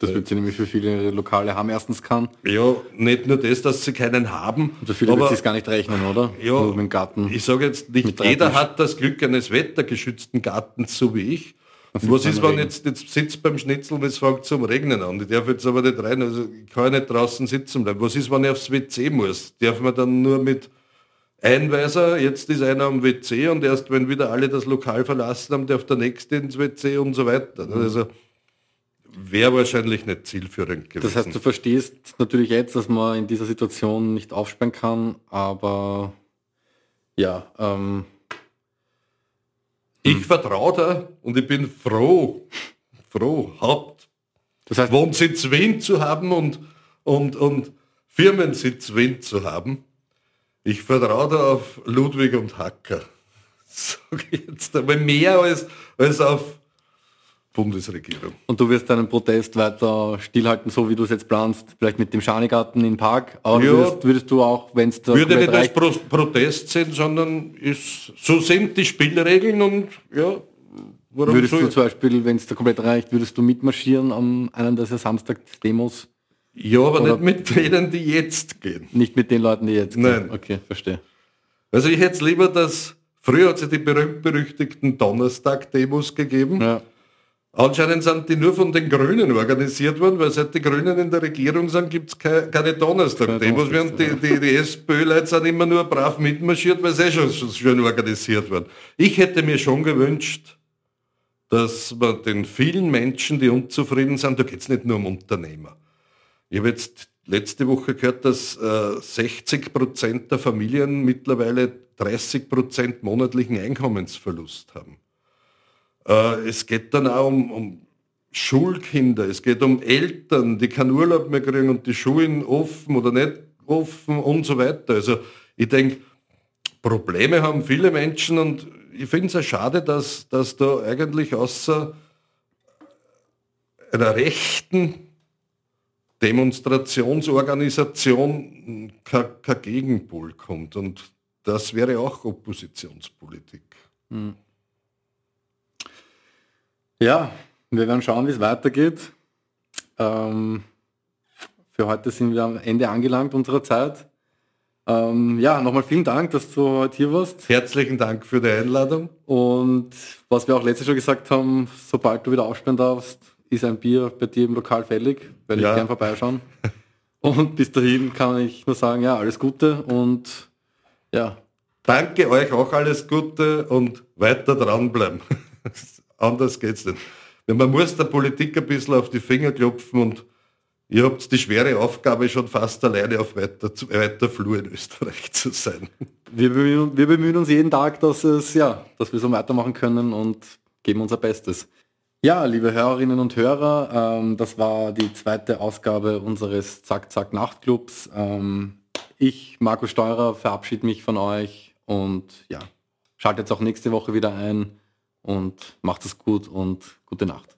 Das wird sie nämlich für viele Lokale haben. Erstens kann. Ja, nicht nur das, dass sie keinen haben, Und für viele wird aber es gar nicht rechnen, oder? Ja, Nur mit dem Garten. ich sage jetzt, nicht jeder Tisch. hat das Glück eines wettergeschützten Gartens, so wie ich. Was ist, wenn Regen. jetzt, jetzt sitzt beim Schnitzel und es fängt zum Regnen an? Ich darf jetzt aber nicht rein, also ich kann ja nicht draußen sitzen bleiben. Was ist, wenn ich aufs WC muss? Darf man dann nur mit Einweiser, jetzt ist einer am WC und erst wenn wieder alle das Lokal verlassen haben, darf der Nächste ins WC und so weiter. Mhm. Also wäre wahrscheinlich nicht zielführend gewesen. Das heißt, du verstehst natürlich jetzt, dass man in dieser Situation nicht aufsperren kann, aber ja, ähm, Ich vertraue da und ich bin froh, froh, Haupt das heißt, Wohnsitz Wien zu haben und, und, und Firmensitz Wien zu haben. Ich vertraue da auf Ludwig und Hacker. *laughs* Sag ich jetzt aber mehr als, als auf Bundesregierung. Und du wirst deinen Protest weiter stillhalten, so wie du es jetzt planst, vielleicht mit dem Schanigarten im Park, aber ja, würdest, würdest, du auch, wenn es da Würde nicht als Pro Protest sehen, sondern ist, so sind die Spielregeln und ja, Warum würdest du zum Beispiel, wenn es da komplett reicht, würdest du mitmarschieren an einem dieser Samstag-Demos? Ja, aber Oder nicht mit denen, die jetzt gehen. Nicht mit den Leuten, die jetzt gehen? Nein. Okay, verstehe. Also ich hätte es lieber, dass früher hat es die berühmt-berüchtigten Donnerstag-Demos gegeben. Ja. Anscheinend sind die nur von den Grünen organisiert worden, weil seit die Grünen in der Regierung sind, gibt es keine, keine Donnerstag-Demos. Während die, die, die SPÖ-Leute sind immer nur brav mitmarschiert, weil sie eh schon, schon schön organisiert werden. Ich hätte mir schon gewünscht, dass man den vielen Menschen, die unzufrieden sind, da geht es nicht nur um Unternehmer. Ich habe jetzt letzte Woche gehört, dass äh, 60 Prozent der Familien mittlerweile 30 Prozent monatlichen Einkommensverlust haben. Äh, es geht dann auch um, um Schulkinder, es geht um Eltern, die keinen Urlaub mehr kriegen und die Schulen offen oder nicht offen und so weiter. Also ich denke, Probleme haben viele Menschen und ich finde es ja schade, dass, dass da eigentlich außer einer rechten Demonstrationsorganisation kein, kein Gegenpol kommt. Und das wäre auch Oppositionspolitik. Hm. Ja, wir werden schauen, wie es weitergeht. Ähm, für heute sind wir am Ende angelangt unserer Zeit. Ähm, ja, nochmal vielen Dank, dass du heute hier warst. Herzlichen Dank für die Einladung. Und was wir auch letztes schon gesagt haben, sobald du wieder aufsperren darfst, ist ein Bier bei dir im Lokal fällig, weil ja. ich gern vorbeischauen. und bis dahin kann ich nur sagen, ja, alles Gute und ja. Danke euch auch alles Gute und weiter dranbleiben. *laughs* Anders geht's nicht. Man muss der Politik ein bisschen auf die Finger klopfen und Ihr habt die schwere Aufgabe, schon fast alleine auf weiter, weiter Flur in Österreich zu sein. Wir bemühen, wir bemühen uns jeden Tag, dass, es, ja, dass wir so weitermachen können und geben unser Bestes. Ja, liebe Hörerinnen und Hörer, ähm, das war die zweite Ausgabe unseres Zack Zack Nachtclubs. Ähm, ich, Marco Steurer, verabschiede mich von euch und ja, schaltet auch nächste Woche wieder ein und macht es gut und gute Nacht.